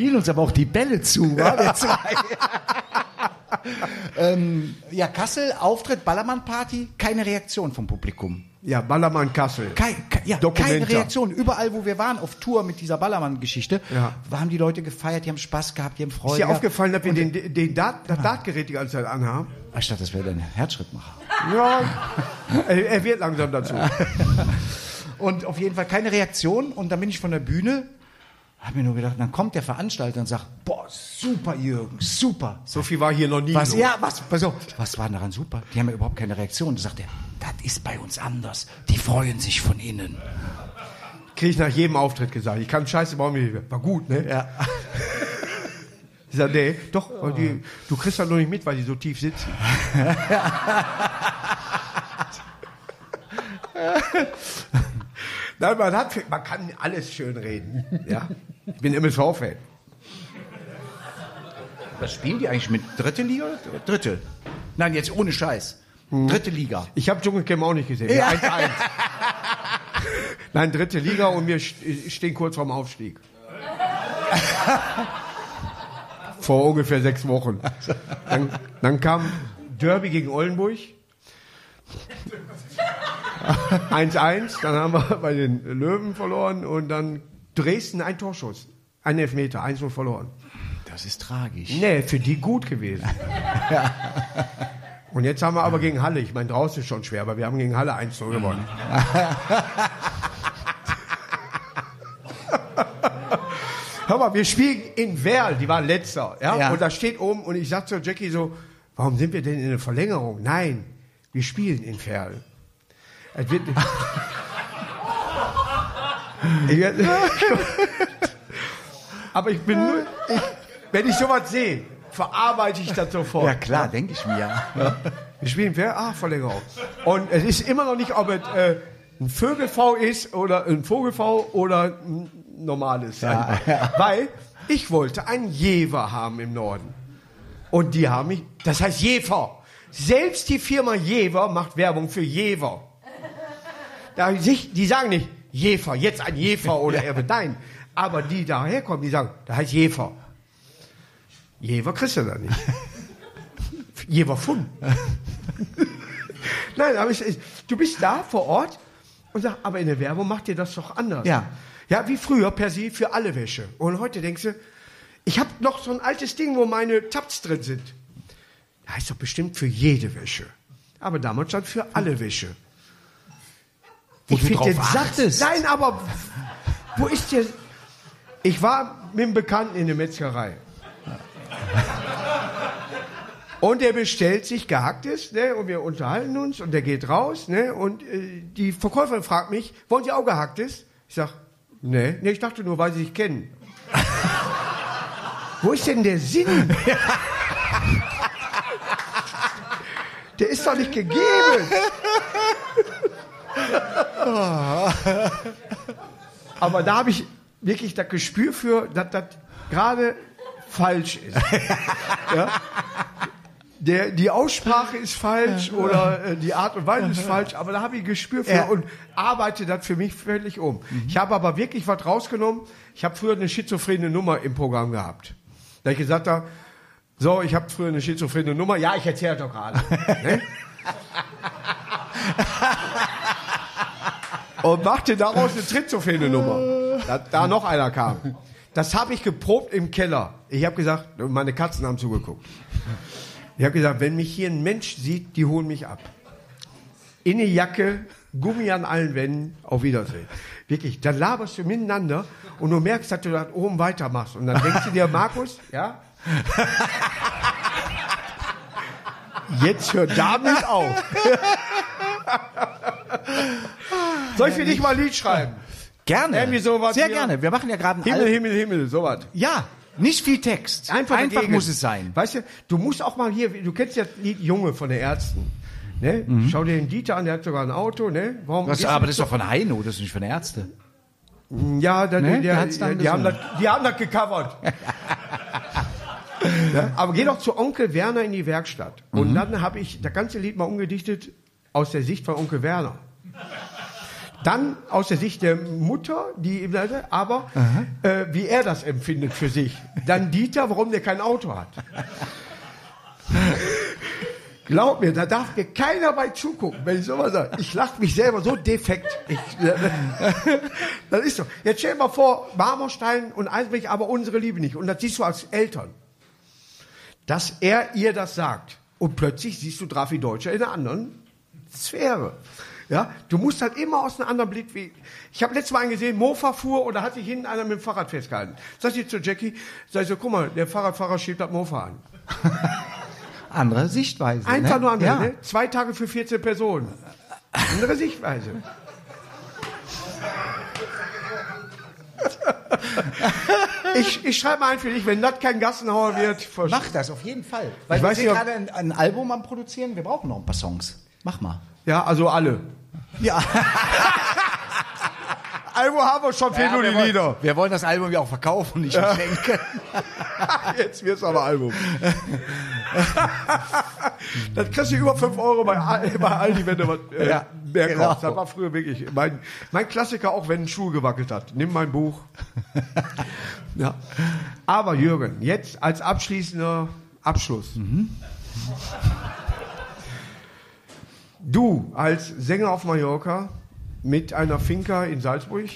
Spielen uns aber auch die Bälle zu, wa? Wir zwei. ähm, ja, Kassel, Auftritt, Ballermann-Party, keine Reaktion vom Publikum. Ja, Ballermann Kassel. Kein, ke- ja, keine Reaktion. Überall, wo wir waren, auf Tour mit dieser Ballermann-Geschichte, Ja. haben die Leute gefeiert, die haben Spaß gehabt, die haben Freude Ist dir aufgefallen, dass wir den, den Dart, das Dartgerät die ganze Zeit anhaben? Anstatt, das wäre dein Herzschrittmacher. Ja. er, er wird langsam dazu. Und auf jeden Fall keine Reaktion. Und dann bin ich von der Bühne, habe mir nur gedacht, dann kommt der Veranstalter und sagt, boah, super, Jürgen, super. So viel war hier noch nie. Was, los. ja, was, pass auf, was war daran super? Die haben ja überhaupt keine Reaktion. Da sagt er, das ist bei uns anders. Die freuen sich von innen. Krieg ich nach jedem Auftritt gesagt. Ich kann Scheiße bauen wie War gut, ne? Ja. Ich sag, nee, doch, weil die, du kriegst das noch nicht mit, weil die so tief sitzen. Nein, man, hat, man kann alles schön reden. Ja? Ich bin MSV-Fan. Was spielen die eigentlich mit? Dritte Liga? Dritte. Nein, jetzt ohne Scheiß. Dritte Liga. Ich habe Dschungelcamp auch nicht gesehen. Ja. Ja. 1-1. Nein, dritte Liga und wir st- stehen kurz vorm Aufstieg. Vor ungefähr sechs Wochen. Dann, dann kam Derby gegen Oldenburg. 1-1, dann haben wir bei den Löwen verloren und dann Dresden ein Torschuss. Ein Elfmeter, 1-0 verloren. Das ist tragisch. Nee, für die gut gewesen. Und jetzt haben wir aber gegen Halle, ich meine, draußen ist schon schwer, aber wir haben gegen Halle 1-0 gewonnen. Hör mal, wir spielen in Werl, die waren letzter, ja? Ja. Und da steht oben und ich sag zu Jackie so, warum sind wir denn in der Verlängerung? Nein, wir spielen in Werl. Es wird, aber ich bin nur, ich, wenn ich sowas sehe, verarbeite ich das sofort. Ja klar, denke ich mir. Wir spielen wer? Ah, Verlängerung. Und es ist immer noch nicht, ob es äh, ein Vögelv ist oder ein Vogelv oder ein normales. sein. Weil ich wollte einen Jever haben im Norden. Und die haben mich, das heißt Jever. Selbst die Firma Jever macht Werbung für Jever. Da die sagen nicht Jefer, jetzt ein Jefer oder er nein. Aber die daherkommen, die sagen, da heißt Jefer. Jever kriegst du da nicht. Jever Fun. Nein, aber es ist, du bist da vor Ort und sagst, aber in der Werbung macht ihr das doch anders. Ja. Ja, wie früher per se für alle Wäsche. Und heute denkst du, ich habe noch so ein altes Ding, wo meine Tabs drin sind. Heißt doch bestimmt für jede Wäsche. Aber damals stand für alle Wäsche. Wo du find drauf den Satz-. Nein, aber wo ist der? Ich war mit einem Bekannten in der Metzgerei. Und der bestellt sich gehacktes, ne, und wir unterhalten uns und der geht raus, ne, und äh, die Verkäuferin fragt mich, wollen Sie auch gehacktes? Ich sag, ne, ne, ich dachte nur, weil Sie sich kennen. Wo ist denn der Sinn? Der ist doch nicht gegeben. Aber da habe ich wirklich das Gespür für, dass das gerade falsch ist. ja? Der, die Aussprache ist falsch oder äh, die Art und Weise ist falsch, aber da habe ich ein Gespür für Ja. und arbeite das für mich völlig um. Ich habe aber wirklich was rausgenommen. Ich habe früher eine schizophrene Nummer im Programm gehabt. Da ich gesagt habe, so, ich habe früher eine schizophrene Nummer. Ja, ich erzähle doch gerade. ne? Und machte daraus eine trizophrene Nummer. Da, da noch einer kam. Das habe ich geprobt im Keller. Ich habe gesagt, meine Katzen haben zugeguckt. Ich habe gesagt, wenn mich hier ein Mensch sieht, die holen mich ab. In die Jacke, Gummi an allen Wänden, auf Wiedersehen. Wirklich, dann laberst du miteinander und du merkst, dass du das oben weitermachst. Und dann denkst du dir, Markus, ja? Jetzt hör damit auf. Soll ich für dich mal ein Lied schreiben? Gerne. Irgendwie sowas Sehr hier. gerne. Wir machen ja gerade ein Himmel, Himmel, Himmel, sowas. Ja, nicht viel Text. Einfach, Einfach muss es sein. Weißt du, du musst auch mal hier, du kennst ja das Lied Junge von den Ärzten. Ne? Schau dir den Dieter an, der hat sogar ein Auto, ne? Warum du aber das ist doch von Heino, das ist nicht von Ärzte. Ja, der, Ne? der, Der dann die, haben das, die haben das gecovert. ja, aber geh doch zu Onkel Werner in die Werkstatt. Mhm. Und dann habe ich das ganze Lied mal umgedichtet aus der Sicht von Onkel Werner. Dann aus der Sicht der Mutter, die ihm sagte, aber äh, wie er das empfindet für sich. Dann Dieter, warum der kein Auto hat. Glaub mir, da darf mir keiner bei zugucken, wenn ich sowas sage. Ich lache mich selber so defekt. Ich, das ist so. Jetzt stell dir mal vor, Marmorstein und Eisbrich, aber unsere Liebe nicht. Und das siehst du als Eltern. Dass er ihr das sagt. Und plötzlich siehst du Drafi Deutscher in einer anderen Sphäre. Ja, du musst halt immer aus einem anderen Blick wie. Ich habe letztes Mal einen gesehen, Mofa fuhr und da hat sich hinten einer mit dem Fahrrad festgehalten. Sag ich zu Jackie, sag ich so, guck mal, der Fahrradfahrer schiebt das Mofa an. Andere Sichtweise. Einfach ne? nur andere, ja. ne? Zwei Tage für 14 Personen. Andere Sichtweise. ich ich schreibe mal ein für dich, wenn das kein Gassenhauer wird. Mach das auf jeden Fall. Weil Ich wir weiß sind nicht, ob- gerade ein, ein Album am Produzieren. Wir brauchen noch ein paar Songs. Mach mal. Ja, also alle. Ja, Album haben wir schon, fehlen nur die wollen, Lieder. wir wollen das Album ja auch verkaufen, nicht verschenken. Jetzt wird's aber Album. das kriegst du über 5 Euro bei, Al- bei Aldi, wenn du was äh, Ja, mehr genau. Das war früher wirklich mein, mein Klassiker, auch wenn ein Schuh gewackelt hat. Nimm mein Buch. ja. Aber Jürgen, jetzt als abschließender Abschluss. Du als Sänger auf Mallorca mit einer Finca in Salzburg.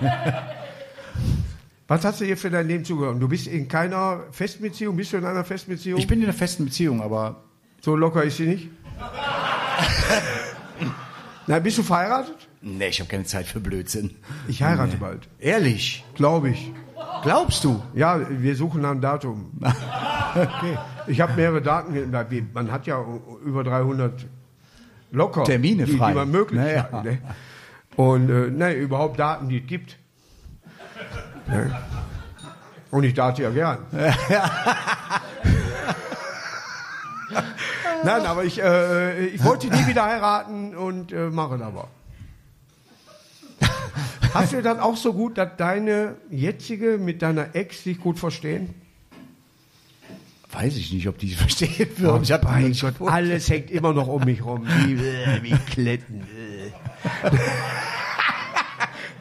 Was hast du hier für dein Leben zugehört? Du bist in keiner festen Beziehung? Bist du in einer festen Beziehung? Ich bin in einer festen Beziehung, aber so locker ist sie nicht? Na, bist du verheiratet? nee, ich habe keine Zeit für Blödsinn. Ich heirate bald. Ehrlich? Glaube ich. Glaubst du? Ja, wir suchen nach einem Datum. okay. Ich habe mehrere Daten. Man hat ja über 300 locker. Termine die, frei. Die man möglich Na ja. hat, ne? Und äh, ne, überhaupt Daten, die es gibt. Ne? Und ich date ja gern. Nein, aber ich, äh, ich wollte nie wieder heiraten und äh, mache es aber. Hast du dann auch so gut, dass deine jetzige mit deiner Ex sich gut verstehen? Weiß ich nicht, ob die verstehen würden. Ich hab Mein Gott, alles hängt immer noch um mich rum. Wie, äh, wie Kletten. äh.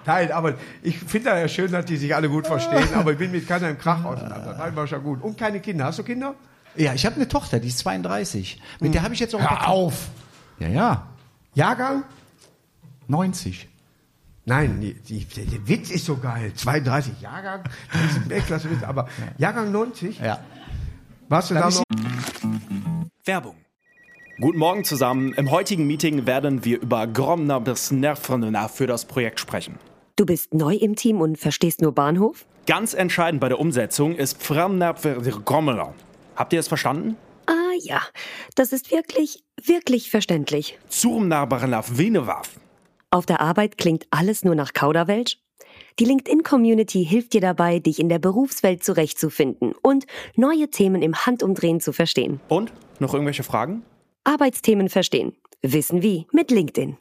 Nein, aber ich finde ja schön, dass die sich alle gut verstehen, aber ich bin mit keiner im Krach auseinander. Das war schon gut. Und keine Kinder. Hast du Kinder? Ja, ich habe eine Tochter, die ist 32. Mit der habe ich jetzt auch ein paar- Hör auf! Ja, ja. Jahrgang? 90. Nein, die, die, der Witz ist so geil. 32 Jahrgang, das ist ein Weltklasse-Witz, aber Jahrgang 90? Ja. Warst du da noch? Werbung. Guten Morgen zusammen. Im heutigen Meeting werden wir über Gromner bis Nervena für das Projekt sprechen. Du bist neu im Team und verstehst nur Bahnhof? Ganz entscheidend bei der Umsetzung ist Framnerver Gromner. Habt ihr es verstanden? Ah ja, das ist wirklich, wirklich verständlich. Zurmnarbarnaf Venewaf. Auf der Arbeit klingt alles nur nach Kauderwelsch? Die LinkedIn-Community hilft dir dabei, dich in der Berufswelt zurechtzufinden und neue Themen im Handumdrehen zu verstehen. Und? Noch irgendwelche Fragen? Arbeitsthemen verstehen. Wissen wie mit LinkedIn.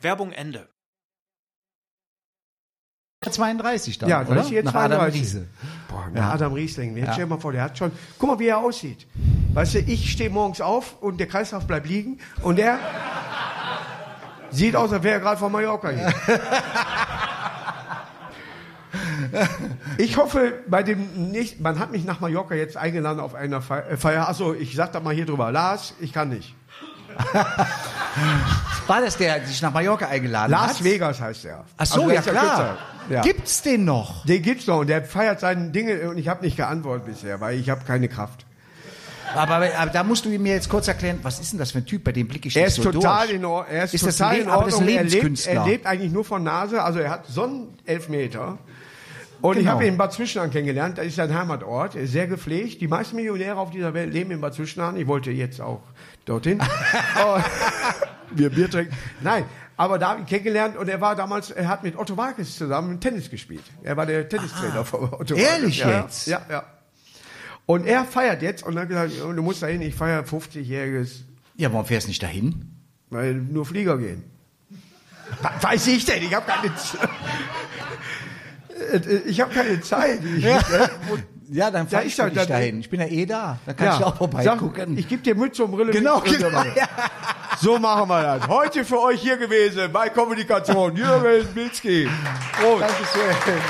Werbung Ende. 32 dann, Ja, da oder? Nach Adam 32. Riese. Nach Adam Riesling. Jetzt stell dir mal vor, der hat schon. Guck mal, wie er aussieht. Weißt du, ich stehe morgens auf und der Kreislauf bleibt liegen und der sieht aus, als wäre er gerade von Mallorca hier. Ich hoffe, bei dem nicht, man hat mich nach Mallorca jetzt eingeladen auf einer Fe- äh, Feier. Achso, ich sag da mal hier drüber. Lars, ich kann nicht. War das der, der dich nach Mallorca eingeladen Las hat? Vegas heißt er. Ach so, Also, der ja klar. Ja. Gibt's den noch? Den gibt's noch und der feiert seine Dinge und ich habe nicht geantwortet bisher, weil ich habe keine Kraft. Aber, aber da musst du mir jetzt kurz erklären, was ist denn das für ein Typ, bei dem blicke ich Er ist so total durch. in Ordnung. Er ist, Ist total in Ordnung. Er lebt, er lebt eigentlich nur von Nase. Also er hat Sonnenelfmeter. Und ich Genau. habe ihn in Bad Zwischenahn kennengelernt. Das ist sein Heimatort. Er ist sehr gepflegt. Die meisten Millionäre auf dieser Welt leben in Bad Zwischenahn. Ich wollte jetzt auch dorthin. Wir Bier trinken. Nein, aber da habe ich ihn kennengelernt und er war damals, er hat mit Otto Walkes zusammen Tennis gespielt. Er war der Tennistrainer von Otto Walkes. Ehrlich ja, jetzt? Ja, ja. Und er feiert jetzt und dann gesagt, du musst dahin, ich feiere 50-jähriges Ja, warum fährst du nicht dahin? weil nur Flieger gehen. Weiß ich denn? Ich habe keine Zeit. Ich habe keine Zeit. Ich, Ja, ja dann Da fahr ich nicht da- dahin. Ich bin ja eh da. Da kann ich auch Sag, vorbeigucken. ich gebe dir Mütze und Brille. Genau, mit. genau, ja. So machen wir das. Heute für euch hier gewesen bei Kommunikation. Jürgen Milzki. Prost. Dankeschön.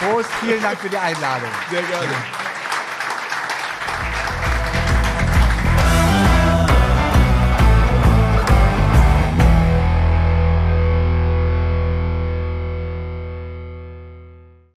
Prost, vielen Dank für die Einladung. Sehr gerne.